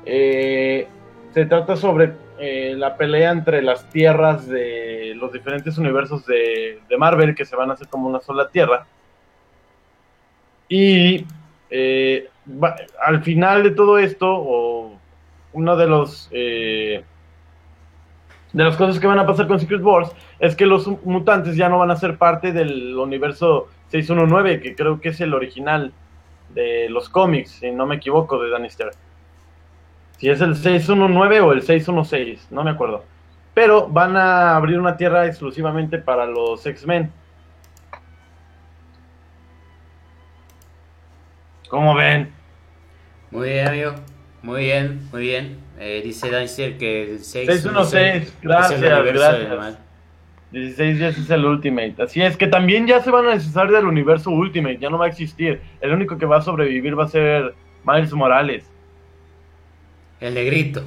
eh, se trata sobre eh, la pelea entre las tierras de los diferentes universos de, Marvel que se van a hacer como una sola tierra. Y eh, al final de todo esto, o uno de los eh, de las cosas que van a pasar con Secret Wars es que los mutantes ya no van a ser parte del universo 619, que creo que es el original de los cómics, si no me equivoco, de Danister. Si es el 619 o el 616, no me acuerdo. Pero van a abrir una tierra exclusivamente para los X-Men. ¿Cómo ven? Muy bien, amigo. Muy bien, muy bien. Eh, dice Dancer que el 616 616, gracias, gracias. normal. 16 días es el Ultimate. Así es que también ya se van a deshacer del universo Ultimate, ya no va a existir. El único que va a sobrevivir va a ser Miles Morales, El negrito.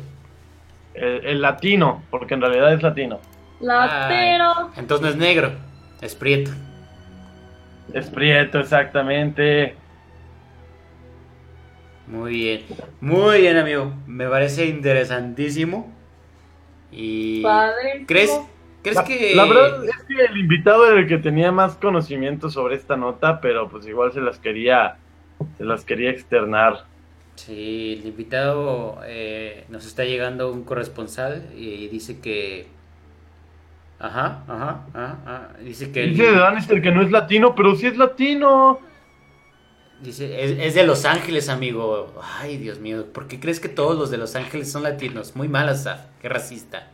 el, el latino, porque en realidad es latino. Latero. Ay, entonces no es negro, es prieto. Es prieto, exactamente. Muy bien. Muy bien, amigo. Me parece interesantísimo. Y. Padrísimo. ¿Crees, ¿crees La, que.? la verdad es que el invitado era el que tenía más conocimiento sobre esta nota, pero pues igual se las quería, se las quería externar. Sí, el invitado eh, nos está llegando un corresponsal y dice que. Ajá, ajá, ajá. ajá. Dice que. el- Dice de Danister que no es latino, pero sí es latino. Dice, es, es de Los Ángeles, amigo. Ay, Dios mío, ¿por qué crees que todos los de Los Ángeles son latinos? Muy mal, Asaf. Qué racista.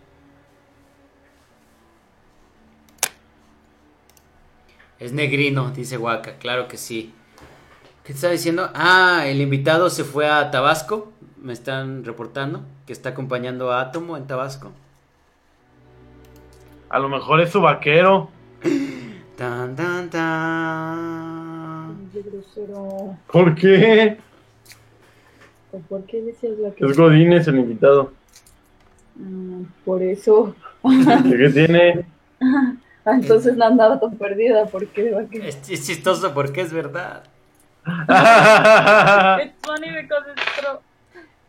Es negrino, dice Waka. Claro que sí. ¿Qué te estaba diciendo? Ah, el invitado se fue a Tabasco. Me están reportando que está acompañando a Átomo en Tabasco. A lo mejor es su vaquero. Tan, tan, tan. Qué grosero. ¿Por qué? ¿O ¿Por qué decías la que Es Godínez el invitado. Mm, Por eso. ¿Qué tiene? Ah, entonces no andaba tan perdida. porque va que... Es, es chistoso porque es verdad. It's funny because it's true.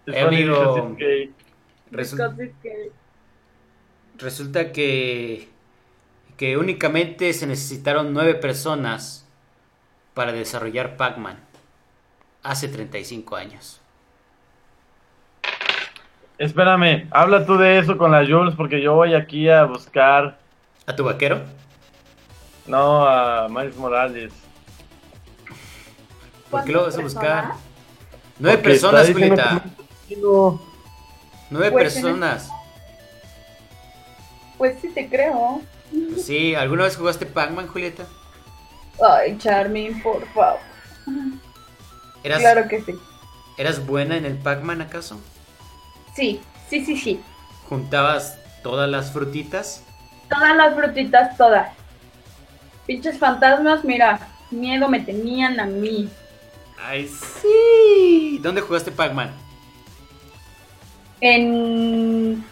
Es Eh, funny amigo. because it's gay. Resulta, Because it's gay. resulta que, que únicamente se necesitaron nueve personas para desarrollar Pac-Man hace 35 años. Espérame, habla tú de eso con la Jules porque yo voy aquí a buscar, ¿A tu vaquero? no, a Miles Morales. ¿Por qué lo vas a ¿Cuántas buscar? Nueve Porque personas, Julieta. no- Nueve Pues, personas. Pues sí te creo. Pues sí, ¿alguna vez jugaste Pac-Man, Julieta? Ay, Charmin, por favor. ¿Eras, Claro que sí. ¿Eras buena en el Pac-Man acaso? Sí, sí, sí, sí. ¿Juntabas todas las frutitas? Todas las frutitas, todas. Pinches fantasmas, mira, miedo me tenían a mí. ¡Ay, sí! ¿Dónde jugaste Pac-Man? En.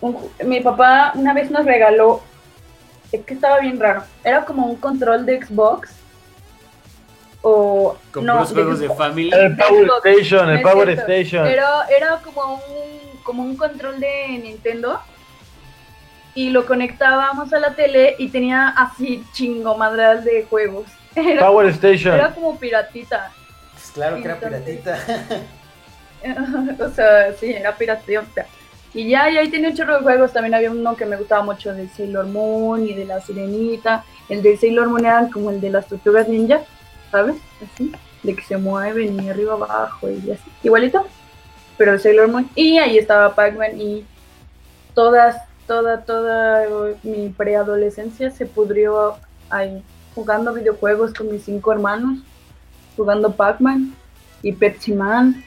un mi papá una vez nos regaló. Es que estaba bien raro. Era como un control de Xbox. O. ¿Con no, juegos de. Family? El Power Xbox. Station, No el Power cierto. Station. Era, era como un como un control de Nintendo y lo conectábamos a la tele y tenía así chingomadral de juegos. Era, Power Station. era como piratita. Pues claro que era piratita. o sea, sí, era piratita. Y ya, y ahí tenía un chorro de juegos. También había uno que me gustaba mucho de Sailor Moon y de la Sirenita. El de Sailor Moon era como el de las tortugas ninja, ¿sabes? Así, de que se mueven y arriba abajo y así. Igualito, pero el Sailor Moon. Y ahí estaba Pac-Man y todas, toda, toda mi preadolescencia se pudrió ahí, jugando videojuegos con mis cinco hermanos, jugando Pac-Man y Pepsi Man.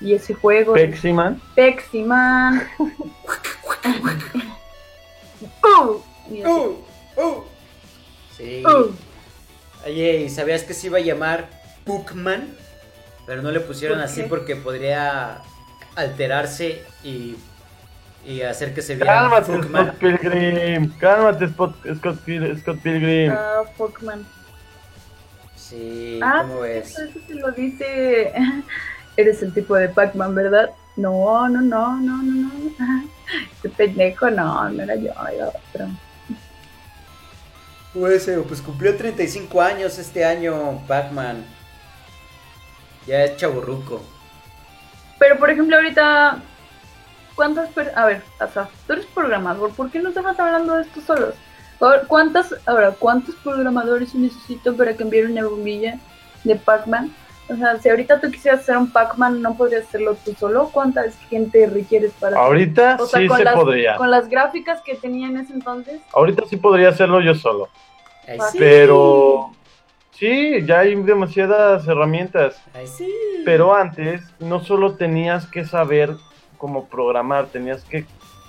Y ese juego. de- Pepsi Man. Pepsi Man. Uh. Uh, uh. Sí. Uh. Oye, ¿y sabías que se iba a llamar Puckman? Pero no le pusieron ¿Por así porque podría alterarse y, y hacer que se viera Cálmate. Scott Pilgrim. Cálmate, Scott, Pil- Scott Pilgrim. Ah, Pokémon. Sí, Ah, ¿cómo ves? eso, eso te lo dice. Eres el tipo de Pac-Man, ¿verdad? No, no, no, no, no, no. Este pendejo, no, no era yo, era otro. Pues, pues cumplió 35 años este año Pac-Man. Ya es chaburruco. Pero, por ejemplo, ahorita, ¿cuántas per- A ver, Asa, tú eres programador, ¿por qué nos dejas hablando de esto solos? Ahora, ¿Cuántas, ahora, ¿cuántos programadores necesito para cambiar una bombilla de Pac-Man? O sea, si ahorita tú quisieras hacer un Pac-Man, ¿no podrías hacerlo tú solo? ¿Cuánta gente requieres para? Ahorita O sea, sí con se las, podría. Con las gráficas que tenía en ese entonces. Ahorita sí podría hacerlo yo solo. Ay, Ah, sí. Pero sí, ya hay demasiadas herramientas. Ay, sí. Pero antes no solo tenías que saber cómo programar, tenías que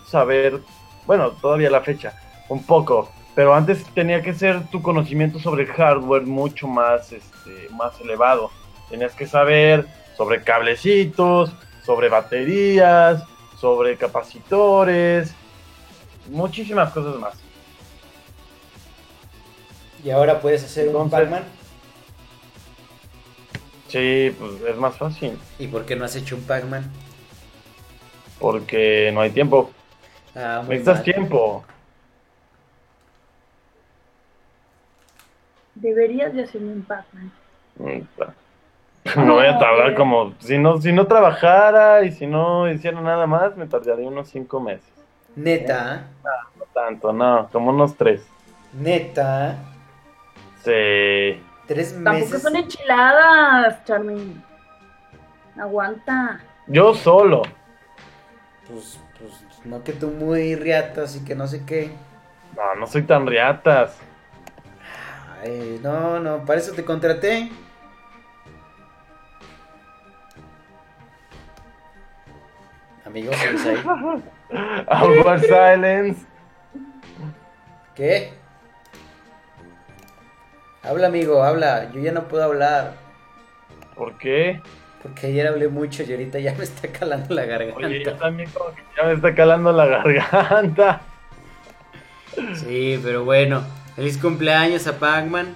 saber, bueno, todavía la fecha, un poco, pero antes tenía que ser tu conocimiento sobre el hardware mucho más, este, más elevado. Tenías que saber sobre cablecitos, sobre baterías, sobre capacitores, muchísimas cosas más. Y ahora puedes hacer un Pac-Man. Sí, pues es más fácil, ¿Y por qué no has hecho un Pac-Man? Porque no hay tiempo. Ah, Necesitas mal. tiempo. Deberías de hacerme un Pac-Man. No voy a tardar como, si no, si no trabajara y si no hiciera nada más, me tardaría unos cinco meses. Neta, No tanto, no, como unos tres. neta. Sí. Tres Tampoco meses. son enchiladas, Charmin. Aguanta. Yo solo. Pues, pues, no que tú muy riata, así que no sé qué. No, no soy tan riatas. Ay, no, no, para eso te contraté. Amigos, ¿estás ahí? Awkward silence. ¿Qué? Habla, amigo, habla. Yo ya no puedo hablar. ¿Por qué? Porque ayer hablé mucho y ahorita ya me está calando la garganta. Oye, yo también como que ya me está calando la garganta. Sí, pero bueno. Feliz cumpleaños a Pac-Man.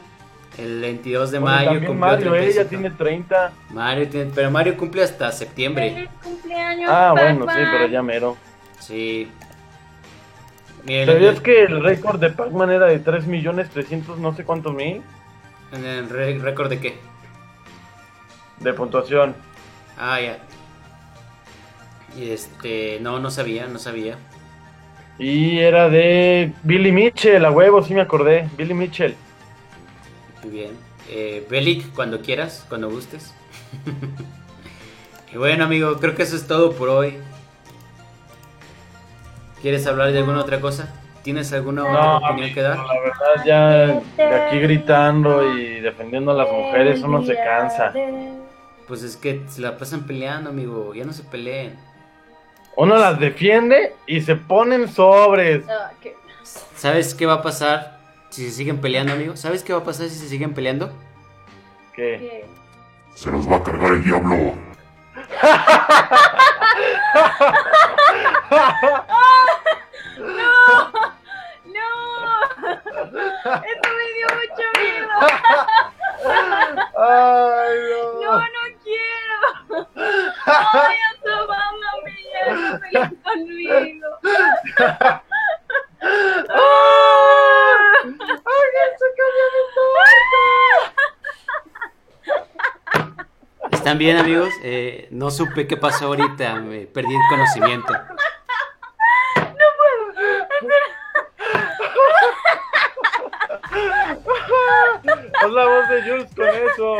El 22 de Bueno, mayo cumplió Mario, eh, ya 35. tiene 30. Mario tiene- pero Mario cumple hasta septiembre. ¡Feliz cumpleaños, Ah, bueno, sí, pero ya mero. Sí. Mira, el- ¿Sabías que el récord de Pac-Man era de 3 millones 300 no sé cuántos mil ¿En el récord de qué? De puntuación? Ah, ya. Y este, no, no sabía, no sabía. Y era de Billy Mitchell, a huevo, sí me acordé. Billy Mitchell. Muy bien. Eh, Belic, cuando quieras, cuando gustes. y bueno, amigo, creo que eso es todo por hoy. ¿Quieres hablar de alguna otra cosa? ¿Tienes alguna otra opinión que dar? la verdad ya de aquí gritando y defendiendo a las mujeres uno se cansa. Pues es que se la pasan peleando, amigo. Ya no se peleen. Uno las defiende y se ponen sobres. Ah, qué- ¿Sabes qué va a pasar si se siguen peleando, amigo? ¿Sabes qué va a pasar si se siguen peleando? ¿Qué? qué- Se los va a cargar el diablo. ¡No! Esto me dio mucho miedo. Ay, No, no Ay, asómame, ya no pelees conmigo. ¡Ay, se cayó mi torta! ¿Están bien, amigos? Eh, no supe qué pasó ahorita, me perdí el conocimiento. Haz la voz de Jules con eso.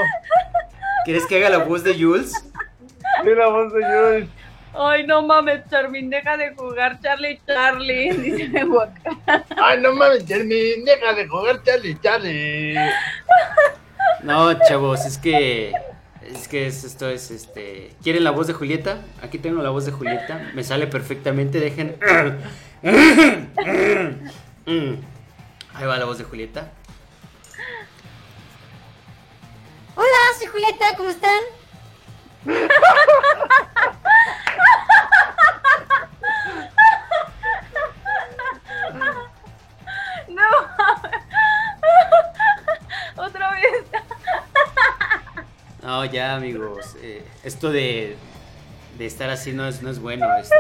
¿Quieres que haga la voz de Jules? Sí, la voz de. Ay, no mames, Charmin, deja de jugar Charlie Charlie, dice Waka. Ay, no mames, Jeremy, deja de jugar Charlie, Charlie. No, chavos, es que. Es que es- esto es este. ¿Quieren la voz de Julieta? Aquí tengo la voz de Julieta. Me sale perfectamente, dejen. Ahí va la voz de Julieta. Hola, soy Julieta, ¿cómo están? No. Otra vez. No, ya, amigos. eh, esto de, de estar así no es, no es bueno. Este.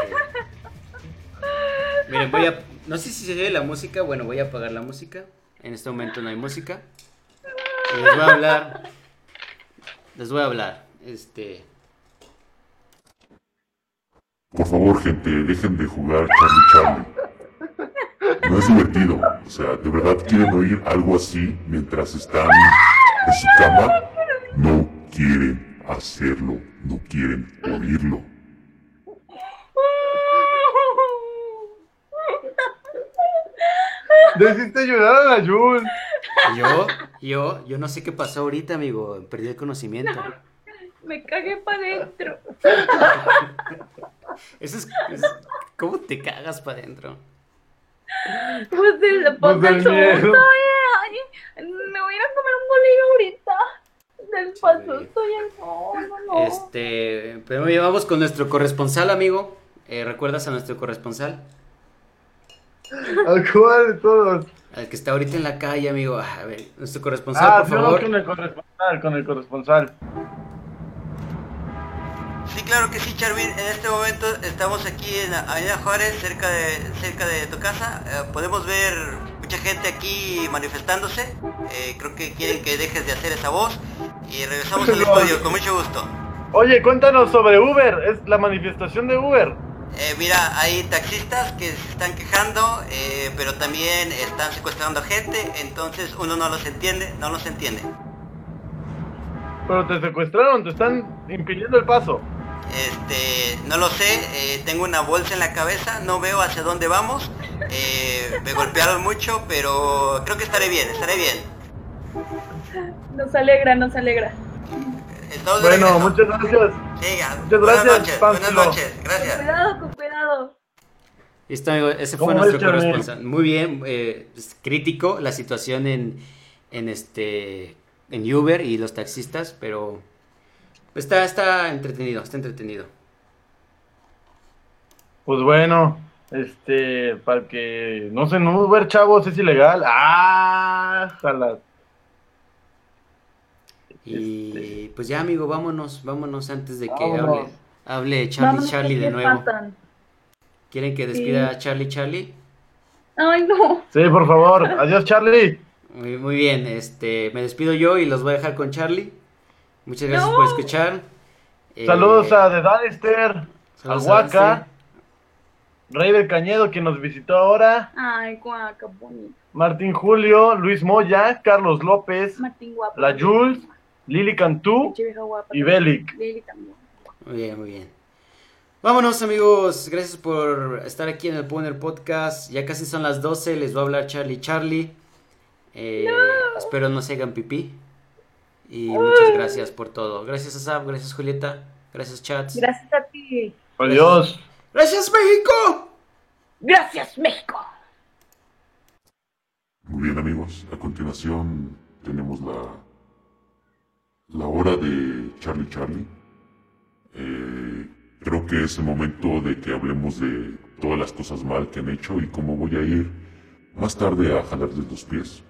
Miren, voy a. No sé si se oye la música. Bueno, voy a apagar la música. En este momento no hay música. Les voy a hablar. Les voy a hablar. Este. Por favor, gente, dejen de jugar Charlie Charlie. No es divertido. O sea, ¿de verdad quieren oír algo así mientras están en su cama? No quieren hacerlo. No quieren oírlo. Deciste llorar a la Jules. Yo, yo, yo no sé qué pasó ahorita, amigo. Perdí el conocimiento. Me cagué para adentro. Eso es, es- ¿Cómo te cagas para adentro? Pues del Pues pues del susto, miedo. ay, me voy a ir a comer un bolillo ahorita. Del paso estoy en... No, no, no. Este, pero bien, vamos con nuestro corresponsal, amigo. Eh, ¿Recuerdas a nuestro corresponsal? ¿Al cual de todos? Al que está ahorita en la calle, amigo. A ver, nuestro corresponsal, Ah, por favor. con el corresponsal, con el corresponsal. Sí, claro que sí, Charvin. En este momento estamos aquí en Avenida Juárez, cerca de, cerca de tu casa. Eh, podemos ver mucha gente aquí manifestándose. Eh, creo que quieren que dejes de hacer esa voz. Y regresamos al estudio, con mucho gusto. Oye, cuéntanos sobre Uber. Es la manifestación de Uber. Eh, mira, hay taxistas que se están quejando, eh, pero también están secuestrando gente, entonces uno no los entiende, no los entiende. Pero te secuestraron, te están impidiendo el paso. Este, no lo sé, eh, tengo una bolsa en la cabeza, no veo hacia dónde vamos, eh, me golpearon mucho, pero creo que estaré bien, estaré bien. Nos alegra, nos alegra. Estamos de Bueno, regreso. muchas gracias. Muchas Buenas gracias, noches, buenas noches, gracias. Cuidado, con cuidado. Está, amigo, ese fue ¿Cómo nuestro corresponsal. Muy bien, eh, es crítico la situación en, en este en Uber y los taxistas, pero está, está entretenido, está entretenido. Pues bueno, este, para el que no se en Uber, chavos, es ilegal. Ah, jala. Y Este. pues ya, amigo, vámonos, vámonos antes de que Vámonos. hable, hable Charlie Vámonos, Charlie ¿qué de nuevo. pasan? ¿Quieren que despida a Charlie Charlie? Ay, no. Sí, por favor. Adiós, Charlie. Muy, muy bien, este, me despido yo y los voy a dejar con Charlie. Muchas gracias No. por escuchar. Eh, Saludos a The Danister, a Huaca. Rey del Cañedo, quien nos visitó ahora, Ay, guaca, bonito. Martín Julio, Luis Moya, Carlos López, Martín guapo. La Jules, Lili Cantú guapa. y Belic. Lili también. Muy bien, muy bien. Vámonos amigos, gracias por estar aquí en el Poner Podcast. Ya casi son las 12, les va a hablar Charlie Charlie. Eh, Espero no se hagan pipí. Y muchas gracias por todo. Gracias Asaf, gracias Julieta, gracias Chats. Gracias a ti. Adiós. ¡Gracias México! Gracias, México. Muy bien amigos, a continuación tenemos la, la hora de Charlie Charlie. Eh, creo que es el momento de que hablemos de todas las cosas mal que han hecho y cómo voy a ir más tarde a jalarles los pies.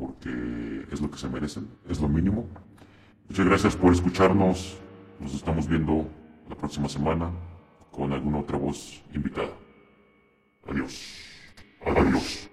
Porque es lo que se merecen, es lo mínimo. Muchas gracias por escucharnos. Nos estamos viendo la próxima semana con alguna otra voz invitada. Adiós. Adiós.